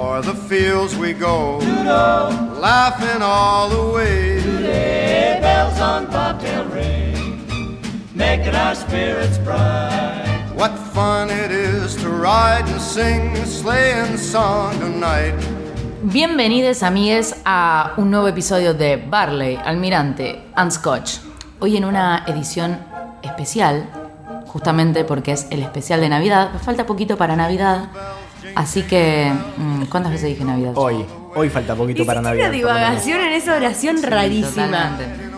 O'er the fields we go, laughing all the way. bells on bobtail ring, making our spirits bright. What fun it is to ride and sing a sleighing song tonight. Bienvenidos amigues a un nuevo episodio de Barley, Almirante and Scotch. Hoy en una edición especial, justamente porque es el especial de Navidad. Falta poquito para Navidad, así que... mm, ¿Cuántas veces dije Navidad? Hoy, hoy falta poquito para Navidad. una divagación en esa oración Sí, rarísima. totalmente.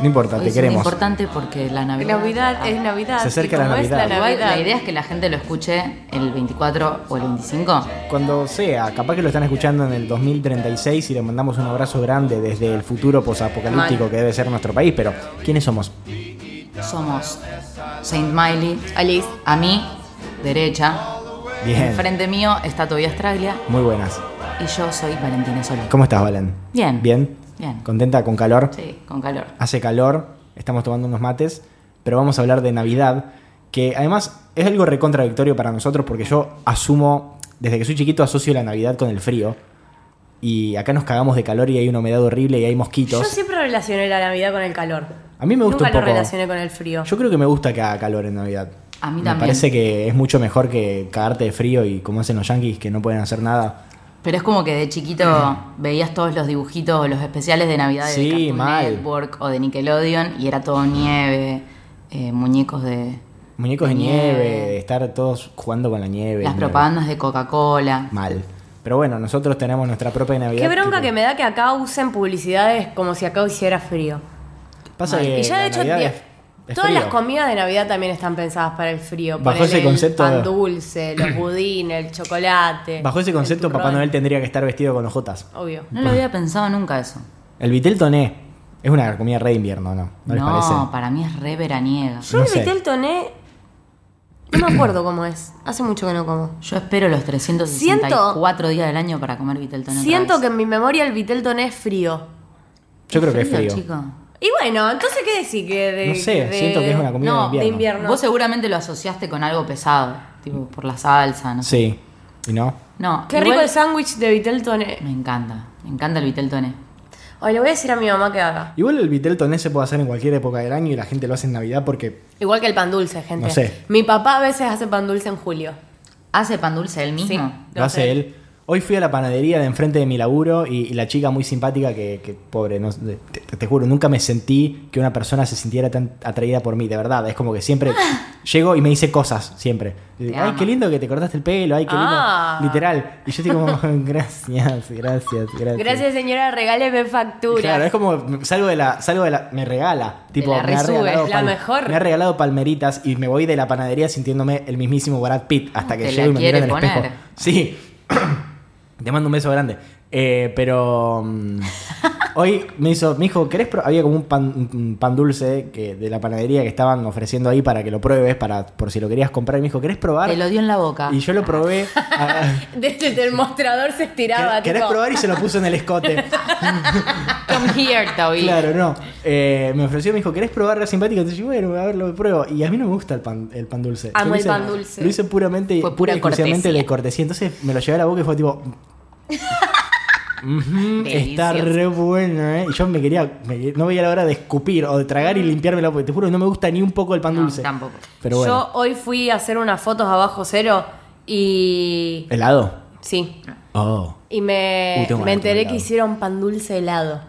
No importa, Hoy te es queremos. importante porque la Navidad... Navidad es Navidad. Se acerca la es Navidad. Igual, Navidad. la idea es que la gente lo escuche el 24 o el 25. Cuando sea, capaz que lo están escuchando en el 2036 y le mandamos un abrazo grande desde el futuro posapocalíptico que debe ser nuestro país, pero ¿quiénes somos? Somos Saint Miley, Alice. a mí, derecha. Bien, Enfrente mío está Tobias Traglia muy buenas. y yo soy Valentina Solé. ¿Cómo estás, Valen? Bien. ¿Bien? Bien. ¿Contenta con calor? Sí, con calor. Hace calor, estamos tomando unos mates, pero vamos a hablar de Navidad, que además es algo recontradictorio para nosotros porque yo asumo, desde que soy chiquito asocio la Navidad con el frío. Y acá nos cagamos de calor y hay una humedad horrible y hay mosquitos. Yo siempre relacioné la Navidad con el calor. A mí me gusta Nunca un poco. lo relacioné con el frío. Yo creo que me gusta que haga calor en Navidad. A mí me también. parece que es mucho mejor que cagarte de frío y como hacen los yankees que no pueden hacer nada. Pero es como que de chiquito veías todos los dibujitos o los especiales de Navidad de Sí. Network o de Nickelodeon y era todo nieve, eh, muñecos de... Muñecos de De nieve, nieve. de estar todos jugando con la nieve. las nieve. propagandas de Coca-Cola. Mal. Pero bueno, nosotros tenemos nuestra propia Navidad. Qué bronca tipo- que me da que acá usen publicidades como si acá hiciera frío. Pasa Mal. que y ya la de hecho, Navidad es- es todas frío. las comidas de Navidad también están pensadas para el frío. Bajo Ponele ese el concepto- pan dulce, los budines, el chocolate. Bajo ese el concepto, Papá. Noel tendría que estar vestido con ojotas. Obvio. No lo había pensado nunca eso. El vitel toné es una comida re de invierno, ¿no? ¿No, les parece? para mí es re veraniega. Yo No el sé. vitel toné. No me acuerdo cómo es. Hace mucho que no como. Yo espero los 364 días del año para comer Viteltoné. otra Siento vez. que en mi memoria el vitel toné es frío. Yo creo que es frío. chico. Y bueno, entonces, ¿qué decir? Que de, No sé, de- siento que es una comida No, de invierno. de invierno. Vos seguramente lo asociaste con algo pesado, tipo por la salsa, no. Sí. ¿Y no? No, Qué igual- rico el sándwich de vitel toné. Me encanta, me encanta el Viteltoné. Hoy le voy a decir a mi mamá que haga. Igual el vitel toné se puede hacer en cualquier época del año y la gente lo hace en Navidad porque Igual que el pan dulce, gente. No sé. Mi papá a veces hace pan dulce en julio. ¿Hace pan dulce él mismo? Sí. lo Lo hace él. Hoy fui a la panadería de enfrente de mi laburo y, y la chica muy simpática que, que, pobre, no, te, juro, nunca me sentí que una persona se sintiera tan atraída por mí, de verdad. Es como que siempre llego y me dice cosas, siempre. Te ay, qué lindo que te cortaste el pelo, ay, qué lindo. Ah. Literal. Y yo estoy como, gracias, gracias, gracias. Gracias, señora, regáleme factura. Claro, es como salgo de la, salgo de la, me regala, tipo, la me ha regalado la mejor. me ha regalado palmeritas y me voy de la panadería sintiéndome el mismísimo Brad Pitt hasta que Te llego y me miro en el espejo. Sí, te mando un beso grande. Eh, pero mm, hoy me hizo, me dijo, ¿querés pro-?" Había como un pan, un pan dulce que, de la panadería que estaban ofreciendo ahí para que lo pruebes, para, por si lo querías comprar. Y me dijo, ¿querés probar? Te lo dio en la boca. Y yo lo probé. ah, Desde el mostrador se estiraba. ¿Querés tipo, probar? Y se lo puso en el escote. Come here, Toby. Claro, no. Eh, me ofreció, me dijo, ¿querés probar la simpática? Entonces yo, bueno, a ver, lo pruebo. Y a mí no me gusta el pan, el pan dulce. Amo Yo el hice- pan dulce. Lo hice puramente, Fue pura y exclusivamente cortesía. de cortesía. Entonces me lo llevé a la boca y fue tipo... "Ujú, está re bueno, ¿eh? Y yo me quería, me- no veía la hora de escupir o de tragar y limpiármela porque te juro que no me gusta ni un poco el pan No, dulce. tampoco. Pero bueno. Yo hoy fui a hacer unas fotos abajo cero y. ¿Helado? Sí. Oh. Y me, Uy, me enteré que hicieron pan dulce helado.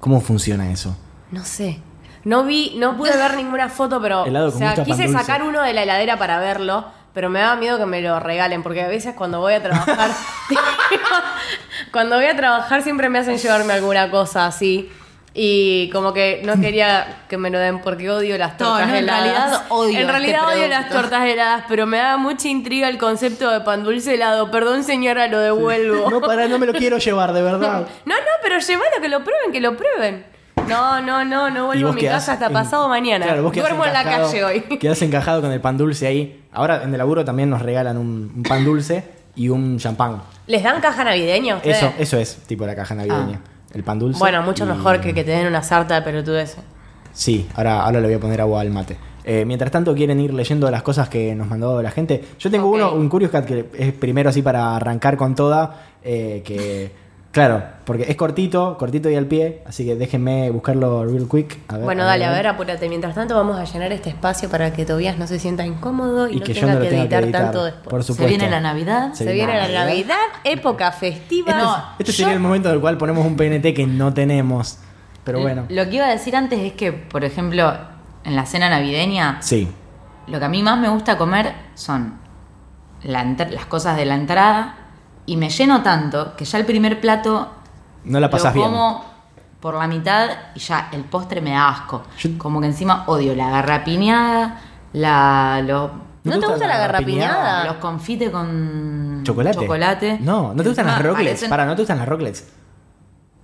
¿Cómo funciona eso? No sé. No vi, no pude ver ninguna foto, pero. Helado o con sea, gusto a pan quise dulce. sacar uno de la heladera para verlo, pero me daba miedo que me lo regalen, porque a veces cuando voy a trabajar. cuando voy a trabajar siempre me hacen llevarme alguna cosa así. Y como que no quería que me lo den porque odio las tortas no, en heladas. realidad odio En este realidad odio las tortas heladas, pero me da mucha intriga el concepto de pan dulce helado. Perdón, señora, lo devuelvo. No, para, no me lo quiero llevar, de verdad. No, no, pero llévalo, que lo prueben, que lo prueben. No, no, no, no vuelvo a mi casa hasta en- pasado mañana. Claro, vos Duermo en la calle hoy. Quedás encajado con el pan dulce ahí. Ahora en el laburo también nos regalan un, un pan dulce y un champán. ¿Les dan caja navideña a ustedes? Eso, eso es tipo la caja navideña. El pan dulce. Bueno, mucho y- mejor que que te den una sarta de pelotudeces. Sí, ahora, ahora le voy a poner agua al mate. Eh, mientras tanto, quieren ir leyendo las cosas que nos mandó la gente. Yo tengo uno, un Curious Cat, que es primero así para arrancar con toda. eh, que, claro, porque es cortito, cortito y al pie. Así que déjenme buscarlo real quick. A ver, Bueno, dale, a ver, apúrate. Mientras tanto, vamos a llenar este espacio para que Tobias no se sienta incómodo y, Y no que yo tenga no lo que editar, que editar. tanto después. Por Se viene la Navidad. Se Se viene la Navidad. Navidad, época festiva. Este, No, es- este sería yo- el momento en el cual ponemos un PNT que no tenemos. Pero bueno. Lo que iba a decir antes es que, por ejemplo, en la cena navideña, Sí. lo que a mí más me gusta comer son la las cosas de la entrada y me lleno tanto que ya el primer plato No la pasás lo bien. como por la mitad y ya el postre me da asco. Yo- Como que encima odio la garrapiñada, la, lo- ¿No te gusta la garrapiñada? los confites con ¿Chocolate? chocolate. No, ¿no te gustan las Encima rocklets? parecen- Para, ¿no te gustan las rocklets?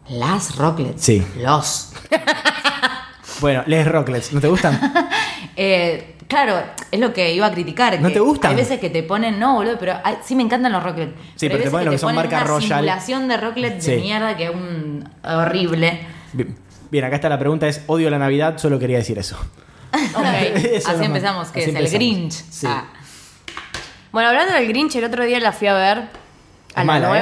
Las rocklets. Sí. Los. Bueno, les rocklets, ¿no te gustan? Eh, claro, es lo que iba a criticar. ¿No que te gustan? Hay veces que te ponen, no, boludo, pero hay- sí me encantan los rocklets. Sí, pero te ponen lo que son marca una Royal. simulación de rocklets Sí. de mierda que es un horrible. Bien, bien, acá está la pregunta, es odio la Navidad, solo quería decir eso. Ok, Eso así empezamos, que es el. Grinch. Sí. Ah, Bueno, hablando del Grinch, el otro día la fui a ver a Es la mala, ¿eh?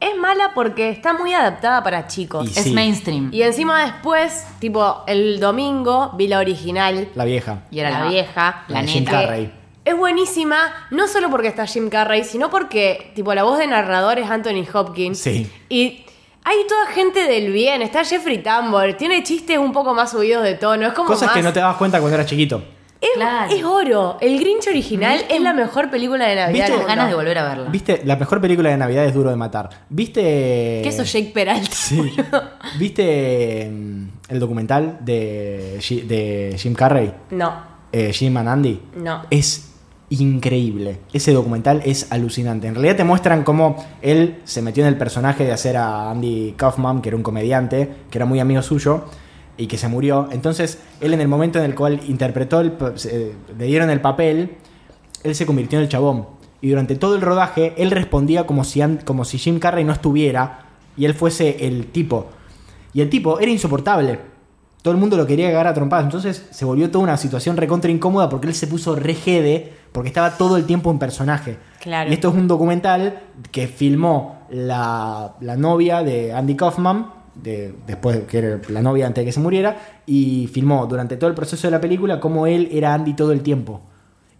Es mala porque está muy adaptada para chicos. Y es sí. mainstream. Y encima después, tipo, el domingo vi la original, La vieja. Y era la, la- vieja, la de Jim neta. Carrey. Es buenísima, no solo porque está Jim Carrey, sino porque, tipo, la voz de narrador es Anthony Hopkins. Sí. Y hay toda gente del bien, está Jeffrey Tambor, tiene chistes un poco más subidos de tono, es como Cosas más... que no te dabas cuenta cuando eras chiquito. Es, Claro. es oro, el Grinch original es la mejor película de Navidad. ¿Viste? ganas de volver a verla. ¿Viste? La mejor película de Navidad es Duro de Matar. ¿Viste? ¿Qué eso, Jake Peralta? Sí. ¿Viste mm, el documental de, de Jim Carrey? No, Eh, Jim and Andy. no. Es increíble. Ese documental es alucinante. En realidad te muestran cómo él se metió en el personaje de hacer a Andy Kaufman, que era un comediante, que era muy amigo suyo y que se murió. Entonces, él en el momento en el cual interpretó, el, le dieron el papel, él se convirtió en el chabón. Y durante todo el rodaje, él respondía como si, como si Jim Carrey no estuviera y él fuese el tipo. Y el tipo era insoportable. Todo el mundo lo quería cagar a trompadas. Entonces se volvió toda una situación recontra incómoda porque él se puso re jede porque estaba todo el tiempo en personaje. Claro. Y esto es un documental que filmó la, la novia de Andy Kaufman, de, después que era la novia antes de que se muriera, y filmó durante todo el proceso de la película cómo él era Andy todo el tiempo.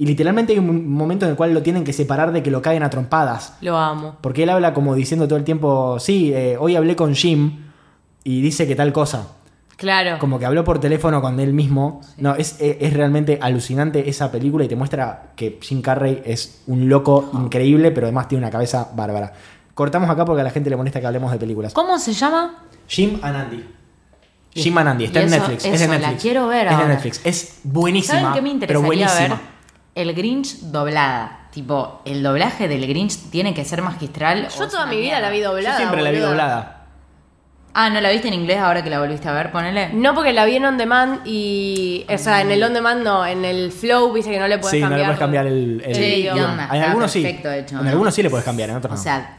Y literalmente hay un momento en el cual lo tienen que separar de que lo caguen a trompadas. Lo amo. Porque él habla como diciendo todo el tiempo, sí, eh, hoy hablé con Jim y dice que tal cosa. Claro. Como que habló por teléfono con él mismo. No, es, es- es realmente alucinante esa película y te muestra que Jim Carrey es un loco increíble, pero además tiene una cabeza bárbara. Cortamos acá porque a la gente le molesta que hablemos de películas. ¿Cómo se llama? Jim and Andy. Jim and Andy, está Y en eso- Netflix. es eso, de la Netflix. quiero ver Es ahora. Netflix. Es buenísima. ¿Saben qué me pero interesaría buenísima. ver? El Grinch doblada. Tipo, el doblaje del Grinch tiene que ser magistral. o Yo es toda mi vida mierda. la vi doblada. Yo siempre la vi doblada. Ah, ¿no la viste en inglés ahora que la volviste a ver? Ponele. No, porque la vi en on demand y. O sea, en el on demand no, en el flow, viste que no le puedes Sí, no cambiar. le puedes cambiar el, el. En algunos sí. hecho, en ¿no? algunos sí le puedes cambiar, en otros O no. sea,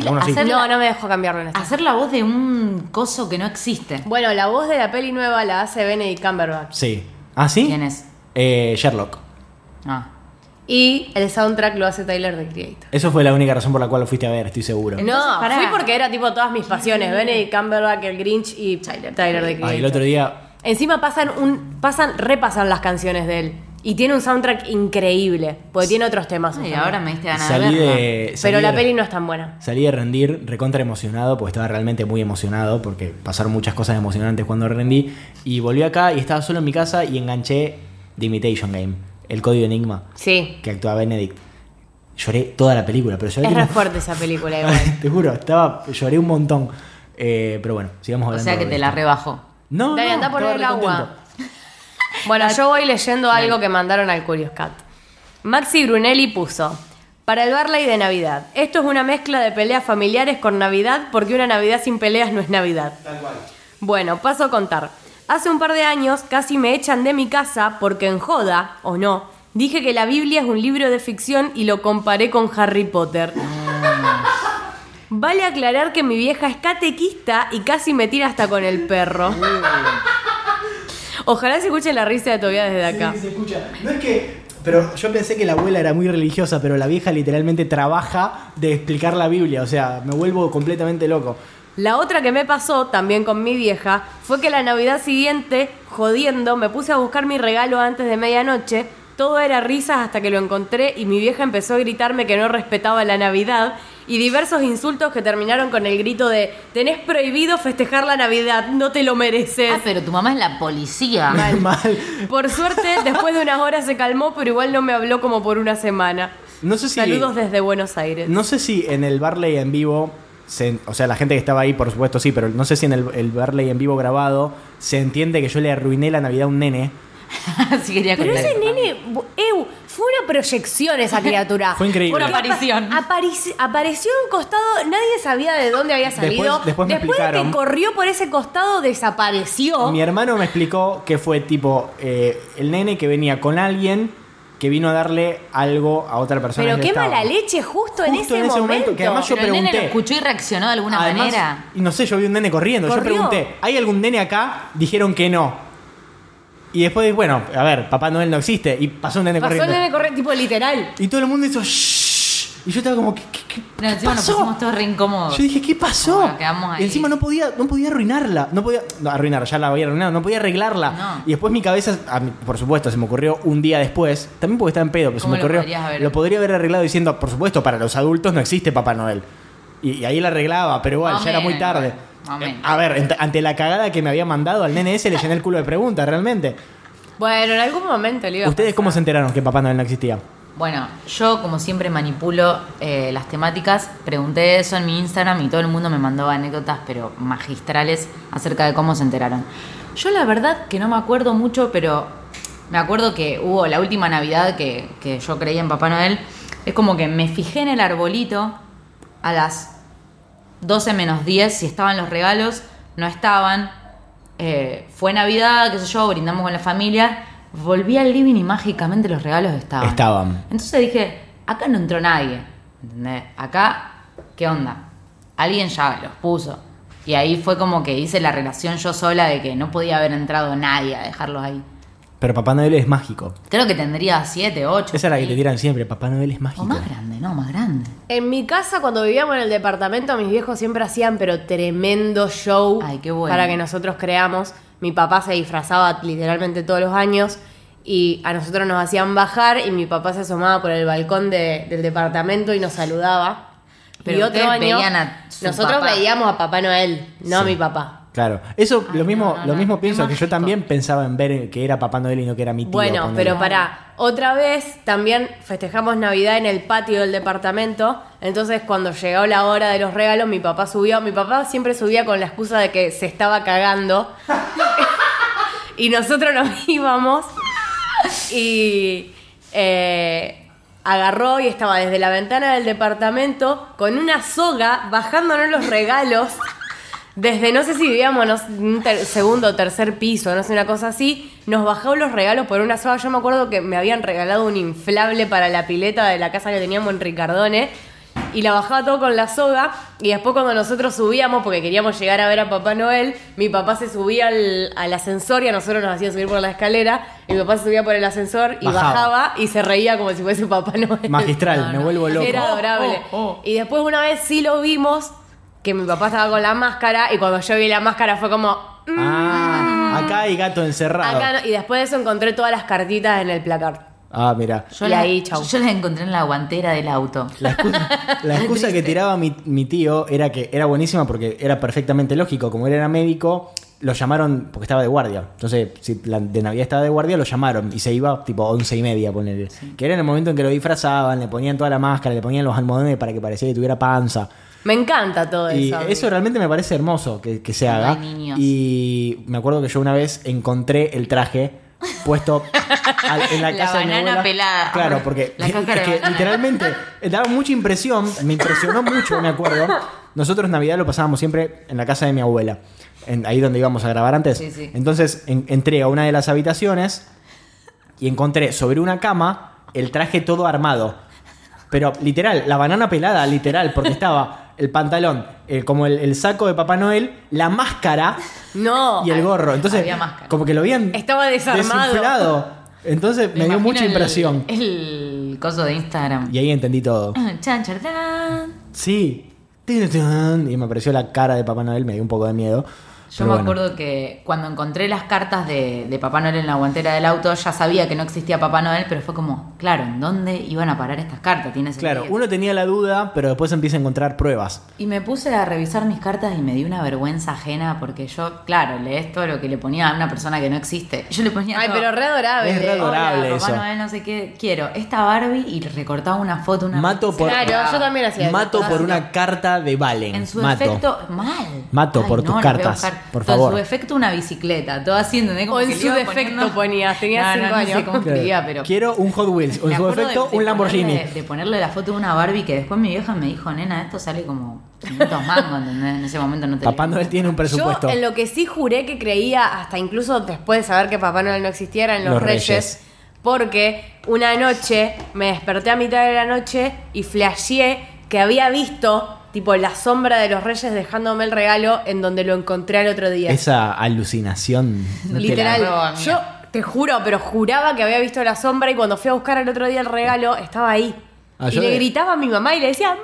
hacer, No, la, no me dejó cambiarlo en esta. hacer la voz de un coso que no existe. Bueno, la voz de la peli nueva la hace Benedict Cumberbatch. Sí. ¿Ah, sí? ¿Quién es? Eh, Sherlock. Ah. Y el soundtrack lo hace Tyler the Creator. Eso fue la única razón por la cual lo fuiste a ver, estoy seguro. No, pará. fui porque era tipo todas mis pasiones. Benedict Cumberbatch, el Grinch y Tyler, the Creator. Ah, y el otro día. Encima pasan un. pasan, repasan las canciones de él. Y tiene un soundtrack increíble. Porque tiene otros temas. Y también. ahora me diste ganas de Salí verla. de. salí Pero la de- peli no es tan buena. Salí de rendir recontra emocionado, porque estaba realmente muy emocionado, porque pasaron muchas cosas emocionantes cuando rendí. Y volví acá y estaba solo en mi casa y enganché The Imitation Game, el código Enigma, Sí. que actúa Benedict. Lloré toda la película, pero lloré Es re fuerte esa película igual. Te juro, estaba, lloré un montón. Eh, pero bueno, sigamos O hablando. sea que te la rebajó. No, Dale, no, anda a poner estaba el agua. contento. Bueno, yo voy leyendo algo que mandaron al Curious Cat. Maxi Brunelli puso. Para el Barley de Navidad. Esto es una mezcla de peleas familiares con Navidad porque una Navidad sin peleas no es Navidad. Bueno, paso a contar. Hace un par de años casi me echan de mi casa porque en joda, o no, dije que la Biblia es un libro de ficción y lo comparé con Harry Potter. Vale aclarar que mi vieja es catequista y casi me tira hasta con el perro. Ojalá se escuche la risa de todavía desde acá. Sí, se escucha. No es que. Pero yo pensé que la abuela era muy religiosa, pero la vieja literalmente trabaja de explicar la Biblia. O sea, me vuelvo completamente loco. La otra que me pasó, también con mi vieja, fue que la Navidad siguiente, jodiendo, me puse a buscar mi regalo antes de medianoche. Todo era risas hasta que lo encontré y mi vieja empezó a gritarme que no respetaba la Navidad y diversos insultos que terminaron con el grito de tenés prohibido festejar la Navidad, no te lo mereces. Ah, pero tu mamá es la policía. Mal. Por suerte, después de unas horas se calmó, pero igual no me habló como por una semana. No sé si. Saludos desde Buenos Aires. No sé si en el Barley en vivo. se- o sea, la gente que estaba ahí, por supuesto, sí, pero no sé si en el, el Barley en vivo grabado se entiende que yo le arruiné la Navidad a un nene. Así quería Pero ese nene, fue una proyección esa criatura. Fue increíble. Una aparición. apa- aparici- apareció en un costado, nadie sabía de dónde había salido. Después- después me de que corrió por ese costado, desapareció. Mi hermano me explicó que fue tipo eh, el nene que venía con alguien que vino a darle algo a otra persona. Pero qué estaba. mala leche justo, en Justo ese, en ese momento. momento, que además yo Pero el nene lo pregunté. escuchó y reaccionó de alguna Además, manera. Y no sé, yo vi un nene corriendo. Yo pregunté, ¿hay algún nene acá? Dijeron que no. Y después, bueno, a ver, Papá Noel no existe. Y pasó un nene Pasó el corriendo. nene corriendo, tipo literal. Y todo el mundo hizo shh. Y yo estaba como, ¿qué, qué, nos pasó? pusimos todos re incómodos. Yo dije, ¿qué pasó? Bueno, quedamos ahí. Y encima no podía, no podía arruinarla. No podía. No, arruinarla, ya la había arruinado. No podía arreglarla. No. Y después mi cabeza, a mí, por supuesto, se me ocurrió un día después. También porque estaba en pedo, pero se ¿Cómo me lo ocurrió. Lo podría haber arreglado diciendo, por supuesto, para los adultos no existe Papá Noel. Y, y ahí la arreglaba, pero igual, ya era muy tarde. Eh. A ver, ante la cagada que me había mandado al nene ese, le llené el culo de preguntas, realmente. Bueno, en algún momento le iba a ¿Ustedes pasar. cómo se enteraron que Papá Noel no existía? Bueno, yo como siempre manipulo eh, las temáticas, pregunté eso en mi Instagram y todo el mundo me mandó anécdotas, pero magistrales, acerca de cómo se enteraron. Yo la verdad que no me acuerdo mucho, pero me acuerdo que hubo la última Navidad que, que yo creía en Papá Noel, es como que me fijé en el arbolito a las 12 menos 10 si estaban los regalos, no estaban. Eh, fue Navidad, qué sé yo, brindamos con la familia. Volví al living y mágicamente los regalos estaban. Estaban. Entonces dije, acá no entró nadie. ¿entendés? Acá, ¿qué onda? Alguien ya los puso. Y ahí fue como que hice la relación yo sola de que no podía haber entrado nadie a dejarlos ahí. Pero Papá Noel es mágico. Creo que tendría 7, 8. Esa es la que te tiran siempre. Papá Noel es mágico. O más grande, no, más grande. En mi casa, cuando vivíamos en el departamento, mis viejos siempre hacían, pero tremendo show Ay, qué bueno. para que nosotros creamos. Mi papá se disfrazaba literalmente todos los años y a nosotros nos hacían bajar y mi papá se asomaba por el balcón de- del departamento y nos saludaba. Pero y otro ustedes año, veían a su nosotros papá. veíamos a Papá Noel, no a mi papá. Claro. Eso, Ay, lo mismo, no, no, lo mismo pienso, que yo también pensaba en ver que era Papá Noel y no que era mi tío. Bueno, pero para otra vez también festejamos Navidad en el patio del departamento. Entonces, cuando llegó la hora de los regalos, mi papá subió. Mi papá siempre subía con la excusa de que se estaba cagando. y nosotros nos íbamos. Y eh, agarró y estaba desde la ventana del departamento con una soga bajándonos los regalos. Desde no sé si vivíamos no sé, un ter- segundo o tercer piso, no sé, una cosa así, nos bajó los regalos por una soga. Yo me acuerdo que me habían regalado un inflable para la pileta de la casa que teníamos en Ricardone y la bajaba todo con la soga. Y después, cuando nosotros subíamos, porque queríamos llegar a ver a Papá Noel, mi papá se subía al, al ascensor y a nosotros nos hacía subir por la escalera. Y mi papá se subía por el ascensor y Bajaba. bajaba, y se reía como si fuese Papá Noel. Magistral, No, me no. vuelvo loco. Era adorable. Oh, oh. Y después una vez sí lo vimos, que mi papá estaba con la máscara, y cuando yo vi la máscara fue como... mm, Ah, acá hay gato encerrado. acá no. Y después de eso encontré todas las cartitas en el placar. Ah, mira. Yo Y las- ahí, chau. Yo las encontré en la guantera del auto. La excusa, la excusa que tiraba mi, mi tío era que era buenísima porque era perfectamente lógico. Como él era médico, lo llamaron porque estaba de guardia. Entonces, si la de Navidad estaba de guardia, lo llamaron y se iba tipo once y media, ponerle. Que era en el momento en que lo disfrazaban, le ponían toda la máscara, le ponían los almohadones para que parecía que tuviera panza. Me encanta todo Y eso. eso realmente me parece hermoso que, que se haga. niños. Y me acuerdo que yo una vez encontré el traje puesto al- en la La casa de mi banana abuela. pelada. Claro, porque La es cáscara de que banana. literalmente daba mucha impresión, me impresionó mucho, me acuerdo. Nosotros Navidad lo pasábamos siempre en la casa de mi abuela, en- ahí donde íbamos a grabar antes. Sí, sí. Entonces en- entré a una de las habitaciones y encontré sobre una cama el traje todo armado. Pero literal, la banana pelada, literal, porque estaba el pantalón, el- como el, el saco de Papá Noel, la máscara No. y el gorro. Entonces, había como que lo habían Estaba desarmado. desinflado. Entonces me, dio mucha el- impresión. El, coso de Instagram. Y ahí entendí todo. Chan, charán. Sí. Y me apareció la cara de Papá Noel, me dio un poco de miedo. Yo Pero me bueno. acuerdo que cuando encontré las cartas de, de Papá Noel en la guantera del auto, ya sabía que no existía Papá Noel, pero fue como, claro, ¿en dónde iban a parar estas cartas? Tiene Claro, sentido. uno tenía la duda, pero después empieza a encontrar pruebas. Y me puse a revisar mis cartas y me dio una vergüenza ajena porque yo, claro, lees todo lo que le ponía a una persona que no existe. Yo le ponía Ay, todo, pero re adorable. Es re adorable. Hola, Papá. Noel, no sé qué, quiero esta Barbie y recortaba una foto, una Mato por- Claro, yo también hacía eso. Mato por una carta de Valen. En su Mato. efecto, mal. Mato por tus no, cartas, por favor. En su efecto, una bicicleta, todo así, ¿entendés? Como O en su defecto poniendo- ponías, No, no, cinco no sé años. cómo Claro. escribía, pero. Quiero un Hot Wheels. O en su acuerdo de- efecto, de un Lamborghini. ponerle- de ponerle la foto de una Barbie que después mi vieja me dijo, nena, esto sale como 500 mangos, ¿entendés? En ese momento no te Papá Noel tiene un presupuesto. Yo en lo que sí juré que creía, hasta incluso después de saber que Papá Noel no existiera, en los, Los reyes, Reyes. Porque una noche me desperté a mitad de la noche y flasheé que había visto, tipo, la sombra de los reyes dejándome el regalo en donde lo encontré al otro día. Esa alucinación. no Literal, yo te juro, pero juraba que había visto la sombra y cuando fui a buscar el otro día el regalo, estaba ahí. Ah, y yo le de- gritaba a mi mamá y le decía, ¡Mamá!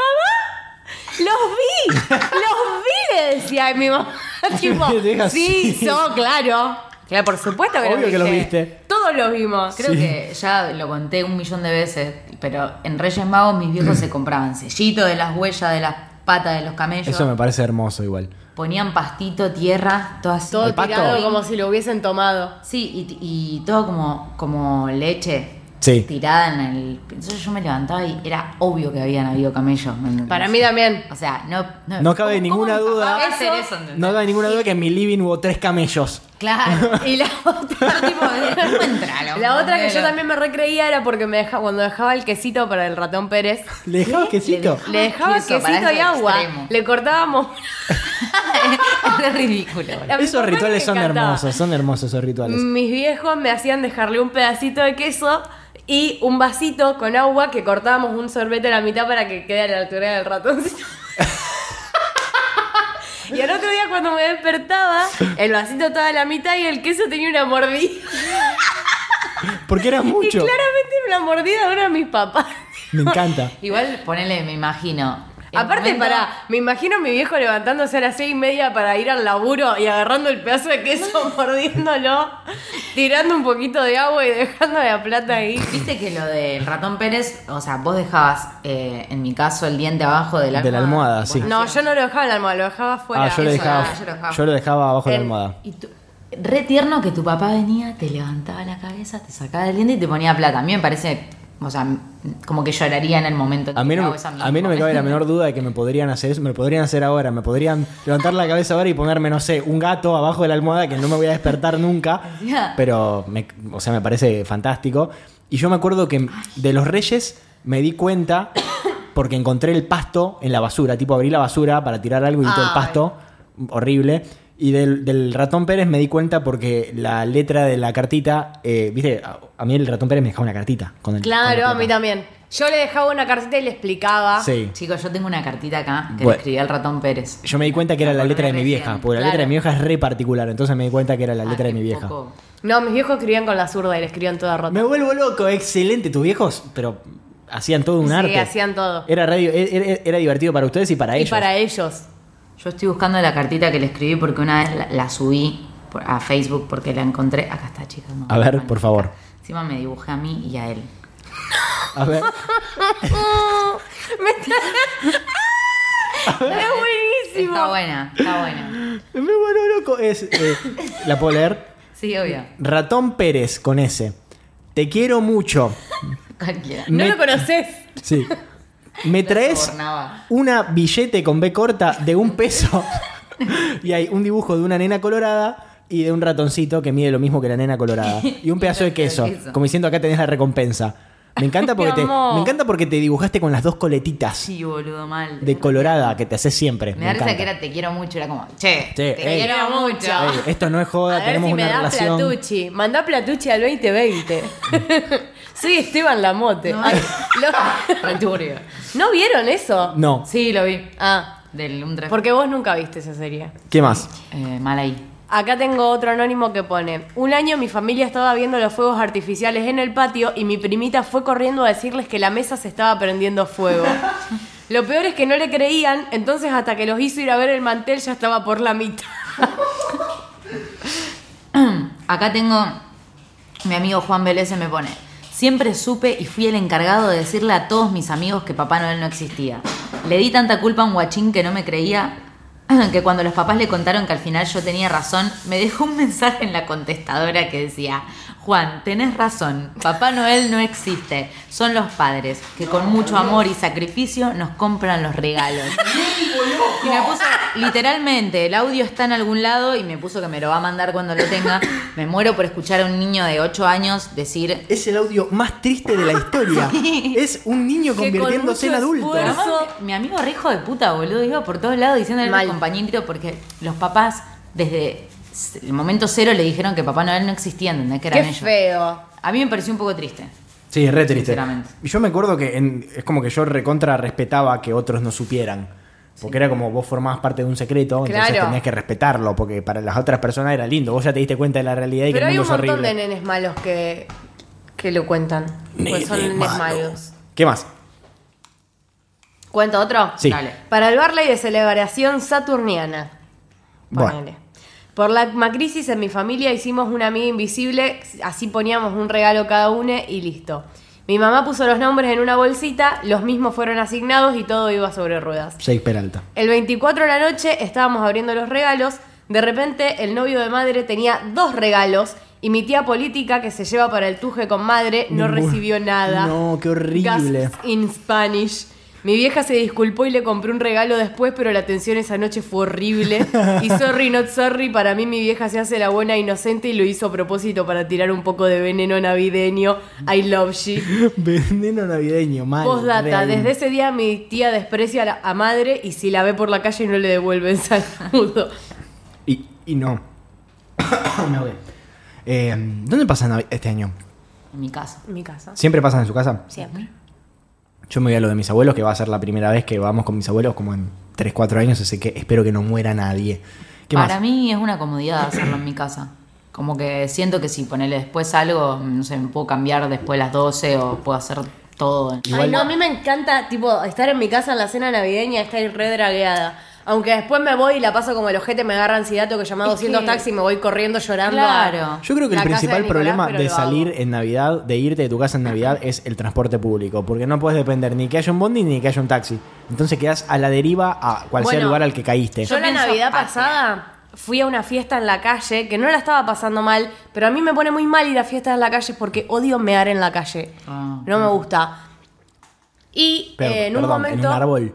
¡Los vi! ¡Los vi! Le decía y mi mamá. tipo, sí, so, claro. Claro, por supuesto que, Obvio los que los viste. Todos los vimos. Creo Sí. que ya lo conté un millón de veces, pero en Reyes Magos mis viejos se compraban sellito de las huellas de las patas de los camellos. Eso me parece hermoso igual. Ponían pastito, tierra, todo así. Todo tirado como si lo hubiesen tomado. Sí, y, y todo como, como leche Sí. tirada en el. Entonces yo me levantaba y era obvio que habían habido camellos. Para mí también. O sea, no. No cabe ¿cómo- ninguna duda. No cabe ninguna duda que en mi living hubo tres camellos. Claro. Y la otra. Tipo. La otra que yo también me recreía era porque me dejaba, cuando dejaba el quesito para el ratón Pérez, ¿Le dejabas quesito? Le le dejaba para quesito y eso agua. extremo. Le cortábamos. es ridículo. Esos rituales son encantaba. hermosos, son hermosos esos rituales. Mis viejos me hacían dejarle un pedacito de queso y un vasito con agua que cortábamos un sorbete a la mitad para que quede a la altura del ratoncito. Y al otro día cuando me despertaba, el vasito estaba a la mitad y el queso tenía una mordida. Porque era Y mucho. claramente la mordida era mis papás. Me encanta. Igual, ponele, me imagino. Aparte, momento- para, me imagino a mi viejo levantándose a las seis y media para ir al laburo y agarrando el pedazo de queso, mordiéndolo, tirando un poquito de agua y dejando la plata ahí. Viste que lo del ratón Pérez, o sea, vos dejabas, eh, en mi caso, el diente abajo de la De la almohada, sí. No, yo no lo dejaba en la almohada, lo dejaba afuera. Ah, yo lo dejaba. ah, yo lo dejaba. Yo lo dejaba abajo de la almohada. Y tú- re tierno que tu papá venía, te levantaba la cabeza, te sacaba el diente y te ponía plata. A mí me parece, o sea, como que lloraría en el momento. A mí, no, esa a mí no me cabe la menor duda de que me podrían hacer eso. Me lo podrían hacer ahora. Me podrían levantar la cabeza ahora y ponerme, no sé, un gato abajo de la almohada que no me voy a despertar nunca. Pero, me, o sea, me parece fantástico. Y yo me acuerdo que de los reyes me di cuenta porque encontré el pasto en la basura. Tipo, abrí la basura para tirar algo y todo el pasto. Horrible. Y del, del ratón Pérez me di cuenta porque la letra de la cartita, eh, viste, a, a mí el ratón Pérez me dejaba una cartita. Con el, con Claro, a mí también. Yo le dejaba una cartita y le explicaba. Sí. Chicos, yo tengo una cartita acá que Bueno. le escribí al ratón Pérez. Yo me di cuenta que era la letra de mi Recién, vieja, porque la letra de mi vieja es re particular, entonces me di cuenta que era la Ah, letra de mi vieja. poco. No, mis viejos escribían con la zurda y le escribían toda rota. Me vuelvo loco, excelente. Tus viejos, pero hacían todo un Sí, arte. hacían todo. Era, radio, era, era divertido para ustedes y para y ellos. para ellos. Yo estoy buscando la cartita que le escribí porque una vez la, la subí a Facebook porque la encontré. Acá está, chicos. no, A ver, por favor. Encima me dibujé a mí y a él. A ver. Es buenísimo. Está buena, está buena. me vuelvo loco. Es, eh, la puedo leer. Sí, obvio. Ratón Pérez con S. Te quiero mucho. Cualquiera. No Me- lo conoces. Sí. Me traes una billete con B corta de un peso y hay un dibujo de una nena colorada y de un ratoncito que mide lo mismo que la nena colorada y un pedazo de queso, como diciendo acá tenés la recompensa. Me encanta porque te, me encanta porque te dibujaste con las dos coletitas Sí, boludo, mal. de colorada que te haces siempre. Me da risa encanta. que era te quiero mucho, era como, che, Che, te ey. quiero mucho. Ey, esto no es A joda, ver tenemos si me una das relación. Platucci. Mandá Platucci al 2020. Soy Esteban Lamote. No. Ay, lo-. ¿No vieron eso? No. Sí, lo vi. Ah, Del un porque vos nunca viste esa serie. ¿Qué más? Eh, mal ahí. Acá tengo otro anónimo que pone, un año mi familia estaba viendo los fuegos artificiales en el patio y mi primita fue corriendo a decirles que la mesa se estaba prendiendo fuego. Lo peor es que no le creían, entonces hasta que los hizo ir a ver el mantel ya estaba por la mitad. Acá tengo mi amigo Juan Vélez me pone. Siempre supe y fui el encargado de decirle a todos mis amigos que Papá Noel no existía. Le di tanta culpa a un guachín que no me creía que cuando los papás le contaron que al final yo tenía razón, me dejó un mensaje en la contestadora que decía, Juan, tenés razón, Papá Noel no existe, son los padres que con mucho amor y sacrificio nos compran los regalos. Y me puso, literalmente, el audio está en algún lado y me puso que me lo va a mandar cuando lo tenga. Me muero por escuchar a un niño de 8 años decir... Es el audio más triste de la historia. Es un niño con convirtiéndose en adulto. Además, mi amigo re hijo de puta, boludo, iba por todos lados diciéndole Mal. al compañero porque los papás desde el momento cero le dijeron que Papá Noel no existía, ¿entendés? Que eran Qué ellos. feo. A mí me pareció un poco triste. Sí, es re triste. Sinceramente. Y yo me acuerdo que en- es como que yo recontra respetaba que otros no supieran. Porque era como vos formabas parte de un secreto, entonces Claro. tenías que respetarlo, porque para las otras personas era lindo. Vos ya te diste cuenta de la realidad y Pero que hay el un mundo es montón horrible. de nenes malos que, que lo cuentan. Pues son Nene nenes malo. malos. ¿Qué más? ¿Cuento otro? Sí. Dale. Para el Barley de celebración saturniana. Bueno. Ponele. Por la crisis en mi familia hicimos una amiga invisible, así poníamos un regalo cada uno y listo. Mi mamá puso los nombres en una bolsita, los mismos fueron asignados y todo iba sobre ruedas. Jake Peralta. El 24 de la noche estábamos abriendo los regalos, de repente el novio de madre tenía dos regalos y mi tía política que se lleva para el tuje con madre no Ningún- recibió nada. No, qué horrible. Gasps in Spanish. Mi vieja se disculpó y le compré un regalo después, pero la atención esa noche fue horrible. Y sorry, not sorry, para mí mi vieja se hace la buena inocente y lo hizo a propósito para tirar un poco de veneno navideño. I love you. Veneno navideño, mal. Postdata, real. desde ese día mi tía desprecia a, la- a madre y si la ve por la calle no le devuelve el saludo. Y, y no. Me ahogué. Eh, ¿Dónde pasan Navi- este año? En mi casa. En mi casa. ¿Siempre pasan en su casa? Siempre. Yo me voy a lo de mis abuelos, que va a ser la primera vez que vamos con mis abuelos como en 3, 4 años, así que espero que no muera nadie. ¿Qué Para más? mí es una comodidad hacerlo en mi casa. Como que siento que si ponele después algo, no sé, me puedo cambiar después de las 12 o puedo hacer todo. Igual- Ay, no, a mí me encanta, tipo, estar en mi casa en la cena navideña, estar re dragueada. Aunque después me voy y la paso como el ojete, me agarra ansiedad, tengo que llamar a Es 200 que- taxis y me voy corriendo llorando. Claro. Yo creo que la el casa principal de Nicolás, problema pero de lo salir hago. en Navidad, de irte de tu casa en Navidad, es el transporte público. Porque no puedes depender ni que haya un bondi ni que haya un taxi. Entonces quedas a la deriva a cual sea el Bueno, lugar al que caíste. Yo la pienso, Navidad ah, pasada fui a una fiesta en la calle que no la estaba pasando mal, pero a mí me pone muy mal ir a fiestas en la calle porque odio mear en la calle. Ah. No me gusta. Y eh, en un perdón, momento. en un árbol.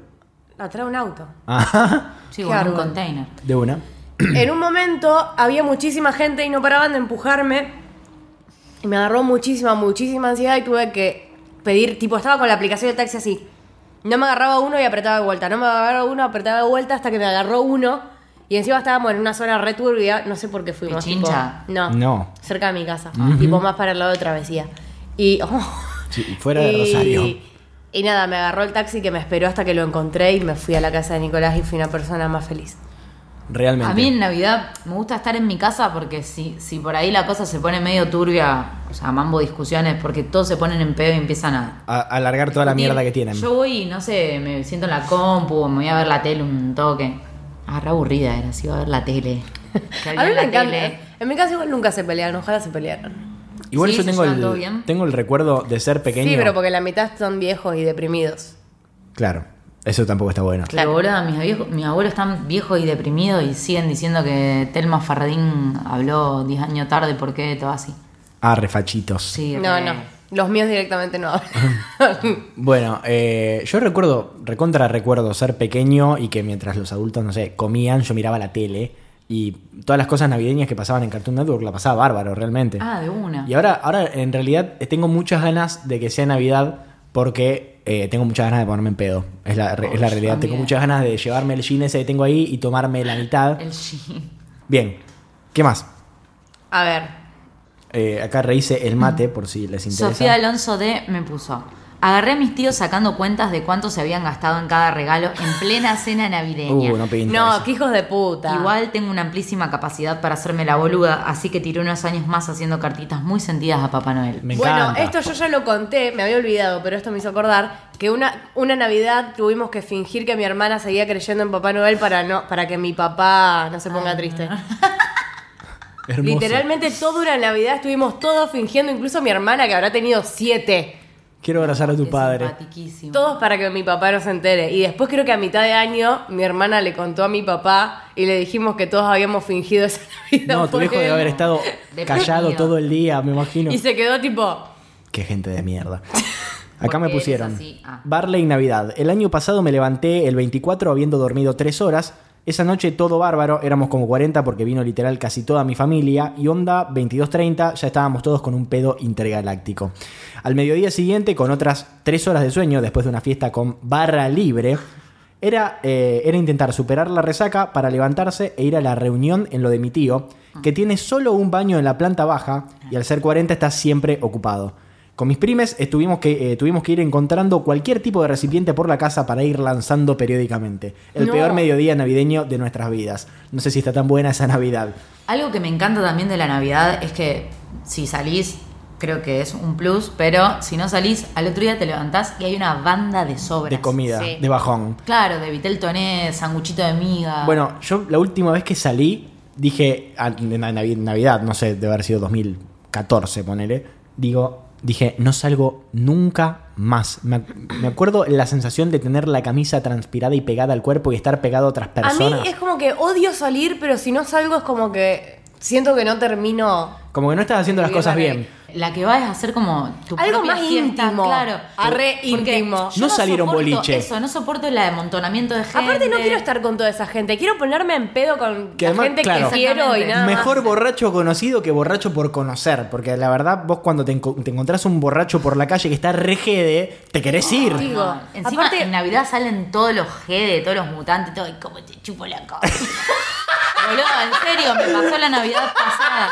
La trae un auto. Ajá. Sí, Qué o en un container. De una. en un momento había muchísima gente y no paraban de empujarme. Y me agarró muchísima, muchísima ansiedad y tuve que pedir, tipo, estaba con la aplicación del taxi así. No me agarraba uno y apretaba de vuelta. No me agarraba uno, apretaba de vuelta hasta que me agarró uno. Y encima estábamos en una zona returbia. No sé por qué fuimos. tipo, Pichincha. no, No. Cerca de mi casa. Tipo, más para el lado de travesía. Y. oh, Sí, fuera de y- Rosario. Y nada, me agarró el taxi que me esperó hasta que lo encontré y me fui a la casa de Nicolás y fui una persona más feliz. Realmente. A mí en Navidad me gusta estar en mi casa porque si, si por ahí la cosa se pone medio turbia, o sea, mambo discusiones, porque todos se ponen en pedo y empiezan a... A- alargar toda la mierda que tienen. Yo voy, no sé, me siento en la compu, me voy a ver la tele un toque. Ah, re aburrida era, si iba a ver la tele. A había mí en me la encanta. tele. En mi casa igual nunca se pelearon, ojalá se pelearan. Igual Sí, yo tengo el, bien. tengo el recuerdo de ser pequeño. Sí, pero porque la mitad son viejos y deprimidos. Claro, eso tampoco está bueno. Pero boludo, mis, viejos- mis abuelos están viejos y deprimidos y siguen diciendo que Telma Fardín habló 10 años tarde porque todo así. Ah, refachitos. Sí, No, re- no. Los míos directamente no hablan. Bueno, eh, yo recuerdo, recontra recuerdo ser pequeño y que mientras los adultos, no sé, comían, yo miraba la tele y todas las cosas navideñas que pasaban en Cartoon Network la pasaba bárbaro, realmente. Ah, de una. Y ahora, ahora en realidad tengo muchas ganas de que sea Navidad porque eh, tengo muchas ganas de ponerme en pedo. Es la, es la realidad. Tengo muchas ganas de llevarme el jean ese que tengo ahí y tomarme la mitad. El jean. Bien, ¿qué más? A ver. Eh, acá rehice el mate por si les interesa. Sofía Alonso D me puso. Agarré a mis tíos sacando cuentas de cuánto se habían gastado en cada regalo en plena cena navideña. Uh, no pinta No, qué hijos de puta. Igual tengo una amplísima capacidad para hacerme la boluda, así que tiré unos años más haciendo cartitas muy sentidas a Papá Noel. Me bueno, encanta. esto yo ya lo conté, me había olvidado, pero esto me hizo acordar que una, una Navidad tuvimos que fingir que mi hermana seguía creyendo en Papá Noel para no para que mi papá no se ponga triste. Hermoso. Literalmente toda una Navidad estuvimos todos fingiendo, incluso mi hermana que habrá tenido siete. Quiero abrazar a tu padre. Todos para que mi papá no se entere. Y después creo que a mitad de año mi hermana le contó a mi papá y le dijimos que todos habíamos fingido esa Navidad. No, tu viejo debe haber estado callado todo el día, me imagino. Y se quedó tipo... Qué gente de mierda. Acá me Porque pusieron. Ah. Barley Navidad. El año pasado me levanté el 24 habiendo dormido 3 horas. Esa noche todo bárbaro, éramos como 40 porque vino literal casi toda mi familia. Y onda 22.30 ya estábamos todos con un pedo intergaláctico. Al mediodía siguiente, con otras 3 horas de sueño, después de una fiesta con barra libre, era, eh, era intentar superar la resaca para levantarse e ir a la reunión en lo de mi tío, que tiene solo un baño en la planta baja y al ser 40 está siempre ocupado. Con mis primes estuvimos que, eh, tuvimos que ir encontrando cualquier tipo de recipiente por la casa para ir lanzando periódicamente. El No. peor mediodía navideño de nuestras vidas. No sé si está tan buena esa Navidad. Algo que me encanta también de la Navidad es que si salís, creo que es un plus, pero si no salís, al otro día te levantás y hay una banda de sobras. De comida, Sí. de bajón. Claro, de vitel toné, sanguchito de miga. Bueno, yo la última vez que salí, dije, ah, en Navidad, no sé, debe haber sido 2014, ponele, digo, dije, no salgo nunca más. Me, ac- me acuerdo la sensación de tener la camisa transpirada y pegada al cuerpo y estar pegado a otras A personas. mí es como que odio salir, pero si no salgo es como que siento que no termino. Como que no estás haciendo las cosas bien. La que va es hacer como tu Algo propia más fiesta, íntimo. claro. Arre Porque íntimo. yo No soporto boliche. Eso, no soporto el amontonamiento de gente. Aparte no quiero estar con toda esa gente, quiero ponerme en pedo con Que la además, gente claro. que quiero y nada Mejor más. borracho conocido que borracho por conocer. Porque la verdad, vos cuando te, enco- te encontrás un borracho por la calle que está regede, te querés ir. Digo, Encima aparte- en Navidad salen todos los G de todos los mutantes, todo, y como te chupo la cara. Boludo, en serio, me pasó la Navidad pasada.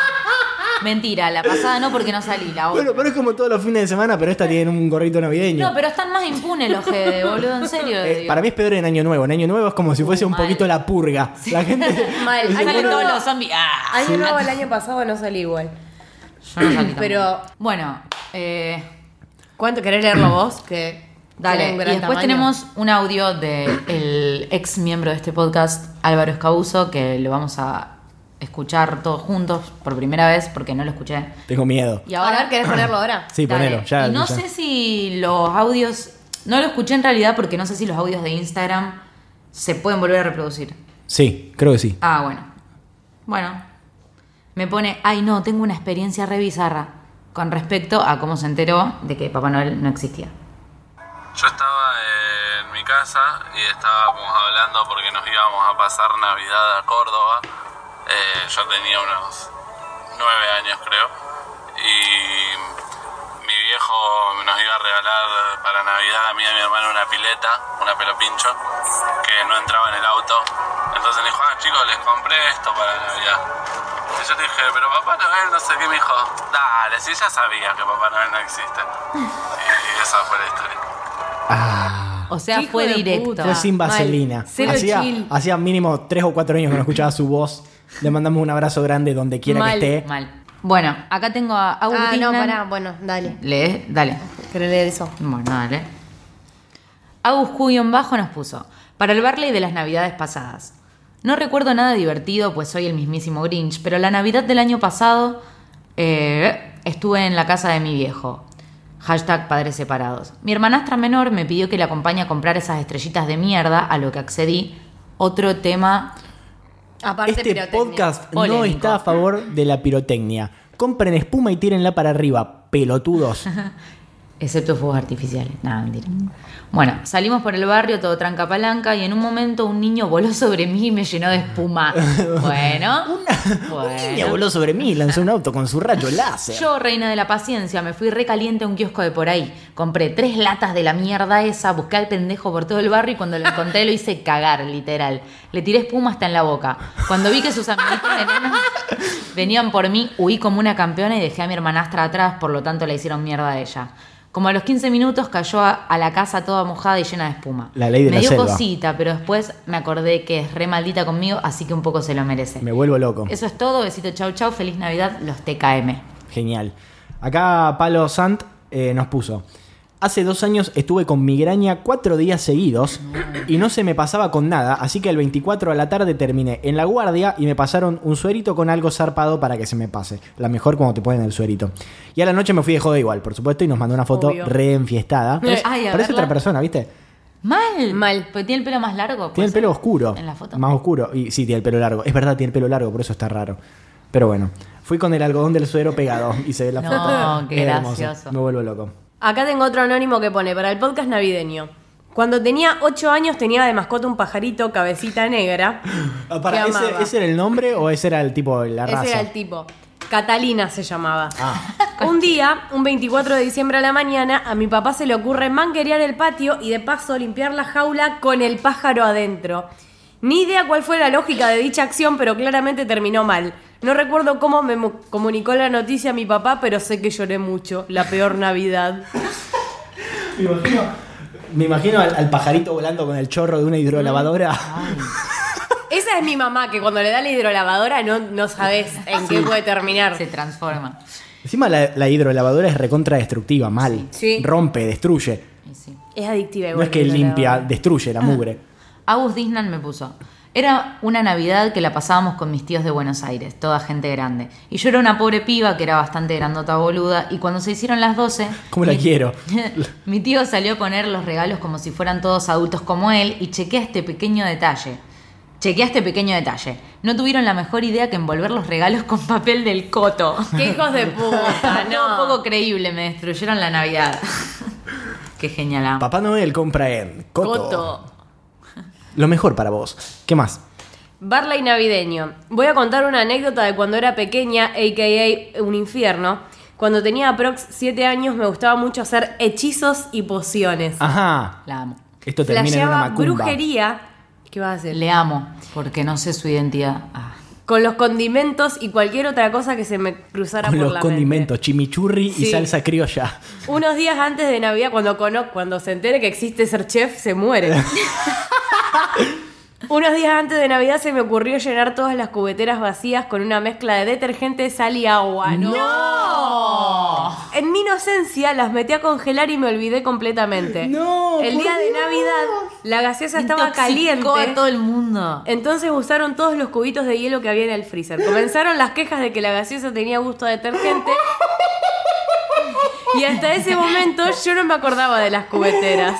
Mentira, la pasada no porque no salí, la otra. Bueno, pero es como todos los fines de semana, pero esta tiene un gorrito navideño. No, pero están más impunes los G, boludo, en serio. Eh, para mí es peor en Año Nuevo. En Año Nuevo es como si fuese un mal. poquito la purga. La gente. Mal. Salen Año todos nuevo, los zombies. ¡Ah! año nuevo el año pasado no salí igual. Yo no salí. Pero- Bueno, eh, ¿Cuánto querés leerlo vos? Que Dale, y después tamaño. tenemos un audio del ex miembro de este podcast, Álvaro Escabuso, que lo vamos a escuchar todos juntos por primera vez porque no lo escuché. Tengo miedo. Y A ahora ver, ¿querés ponerlo ahora? Sí, Dale. ponelo. Ya, y no ya. sé si los audios, no lo escuché en realidad porque no sé si los audios de Instagram se pueden volver a reproducir. Sí, creo que sí. Ah, bueno. Bueno. Me pone, ay no, tengo una experiencia re bizarra con respecto a cómo se enteró de que Papá Noel no existía. Yo estaba en mi casa y estábamos hablando porque nos íbamos a pasar Navidad a Córdoba. Eh, yo tenía unos nueve años creo. Y mi viejo nos iba a regalar para Navidad a mí y a mi hermano una pileta, una pelo pincho, que no entraba en el auto. Entonces me dijo, ah chicos, les compré esto para Navidad. Y yo dije, pero Papá Noel no sé qué, me dijo, dale, si ya sabía que Papá Noel no existe. Y esa fue la historia. Ah. O sea, fue de directo. Fue sin vaselina. Hacía, hacía mínimo tres o cuatro años que no escuchaba su voz. Le mandamos un abrazo grande donde quiera Mal. que esté. Mal. Bueno, acá tengo a Ah, Agustín. no, pará. Bueno, dale. Lee, dale. ¿Querés leer eso? Bueno, dale. Agus Q- bajo nos puso. Para el Barley de las navidades pasadas. No recuerdo nada divertido, pues soy el mismísimo Grinch, pero la Navidad del año pasado eh, estuve en la casa de mi viejo. Hashtag padres separados. Mi hermanastra menor me pidió que le acompañe a comprar esas estrellitas de mierda, a lo que accedí. Otro tema Aparte, Este pirotecnia. podcast no está a favor de la pirotecnia. Compren espuma y tírenla para arriba. pelotudos. Excepto fuegos artificiales. Nada, mentira. Bueno, salimos por el barrio todo tranca palanca y en un momento un niño voló sobre mí y me llenó de espuma. Bueno. Un bueno. niño voló sobre mí y lanzó un auto con su rayo láser. Yo, reina de la paciencia, me fui recaliente a un kiosco de por ahí. Compré tres latas de la mierda esa, busqué al pendejo por todo el barrio y cuando lo encontré lo hice cagar, literal. Le tiré espuma hasta en la boca. Cuando vi que sus amiguitos enanos venían por mí, huí como una campeona y dejé a mi hermanastra atrás, por lo tanto la hicieron mierda a ella. Como a los 15 minutos cayó a, a la casa toda mojada y llena de espuma. La ley de me la dio selva. cosita, pero después me acordé que es re maldita conmigo, así que un poco se lo merece. Me vuelvo loco. Eso es todo, besito chau chau, feliz Navidad, los TKM. Genial. Acá Palo Sant eh, nos puso. Hace dos años estuve con migraña cuatro días seguidos y no se me pasaba con nada, así que el 24 a la tarde terminé en la guardia y me pasaron un suerito con algo zarpado para que se me pase. La mejor cuando te ponen el suerito. Y a la noche me fui de joda igual, por supuesto, y nos mandó una foto Obvio. re enfiestada. Parece, Ay, a parece verla. otra persona, ¿viste? Mal. Mal. Porque tiene el pelo más largo. Tiene el ¿puede pelo ser? oscuro. En la foto. Más oscuro. Y sí, tiene el pelo largo. Es verdad, tiene el pelo largo, por eso está raro. Pero bueno, fui con el algodón del suero pegado y se ve la No, foto. qué Es hermoso. gracioso. Me vuelvo loco. Acá tengo otro anónimo que pone para el podcast navideño. Cuando tenía 8 años tenía de mascota un pajarito cabecita negra. Ah, para, que ¿ese, amaba. ese era el nombre o ese era el tipo, la raza? Ese era el tipo. Catalina se llamaba. Ah. Un día, un 24 de diciembre a la mañana, a mi papá se le ocurre manguerear el patio y de paso limpiar la jaula con el pájaro adentro. Ni idea cuál fue la lógica de dicha acción, pero claramente terminó mal. No recuerdo cómo me mu- comunicó la noticia a mi papá, pero sé que lloré mucho. La peor Navidad. Me imagino, me imagino al, al pajarito volando con el chorro de una hidrolavadora. Esa es mi mamá, que cuando le da la hidrolavadora no, no sabes en qué puede terminar. Se transforma. Encima la, la hidrolavadora es recontra destructiva, mal. Sí. Rompe, destruye. Sí. Es adictiva No igual. es que limpia, destruye la mugre. Agus Disnan me puso. Era una Navidad que la pasábamos con mis tíos de Buenos Aires, toda gente grande. Y yo era una pobre piba que era bastante grandota boluda. Y cuando se hicieron las 12. ¿Cómo la mi- quiero? mi tío salió a poner los regalos como si fueran todos adultos como él. Y chequea este pequeño detalle. Chequea este pequeño detalle. No tuvieron la mejor idea que envolver los regalos con papel del coto. ¡Qué hijos de puta! No, No. poco creíble, me destruyeron la Navidad. Qué genial. amo. Papá Noel compra en Coto. Coto. Lo mejor para vos. ¿Qué más? Barley navideño. Voy a contar una anécdota de cuando era pequeña, a.k.a. un infierno. Cuando tenía aprox 7 años me gustaba mucho hacer hechizos y pociones. Ajá. La amo. Esto termina en una Flasheaba macumba. brujería. ¿Qué vas a hacer? Le amo, porque no sé su identidad. Ah. Con los condimentos y cualquier otra cosa que se me cruzara Con por los la condimentos, mente. chimichurri y salsa criolla. Unos días antes de Navidad, cuando, cono- cuando se entere que existe ser chef, se muere. Unos días antes de Navidad se me ocurrió llenar todas las cubeteras vacías con una mezcla de detergente, sal y agua. ¡No! En mi inocencia las metí a congelar y me olvidé completamente. No, El día de Dios. Navidad la gaseosa estaba caliente. A todo el mundo. Entonces usaron todos los cubitos de hielo que había en el freezer. Comenzaron las quejas de que la gaseosa tenía gusto a detergente. Y hasta ese momento yo no me acordaba de las cubeteras.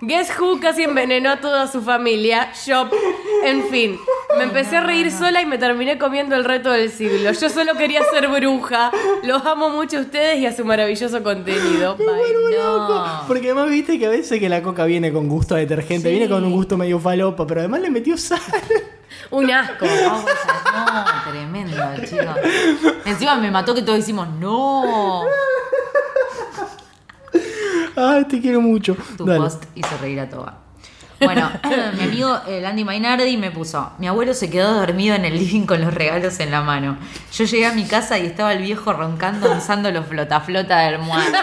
Guess Who casi envenenó a toda su familia. Yo, en fin, me empecé a reír sola y me terminé comiendo el reto del siglo. Yo solo quería ser bruja. Los amo mucho a ustedes y a su maravilloso contenido. Bye. No. Porque además viste que a veces que la coca viene con gusto a detergente, Sí. viene con un gusto medio falopa, pero además le metió sal. Un asco. No, no, tremendo, chicos. Encima me mató que todos decimos no. Ay, te quiero mucho. Tu Dale. post hizo reír a toda. Bueno, mi amigo el Andy Mainardi me puso, mi abuelo se quedó dormido en el living con los regalos en la mano. Yo llegué a mi casa y estaba el viejo roncando usando los flota flota de almohada.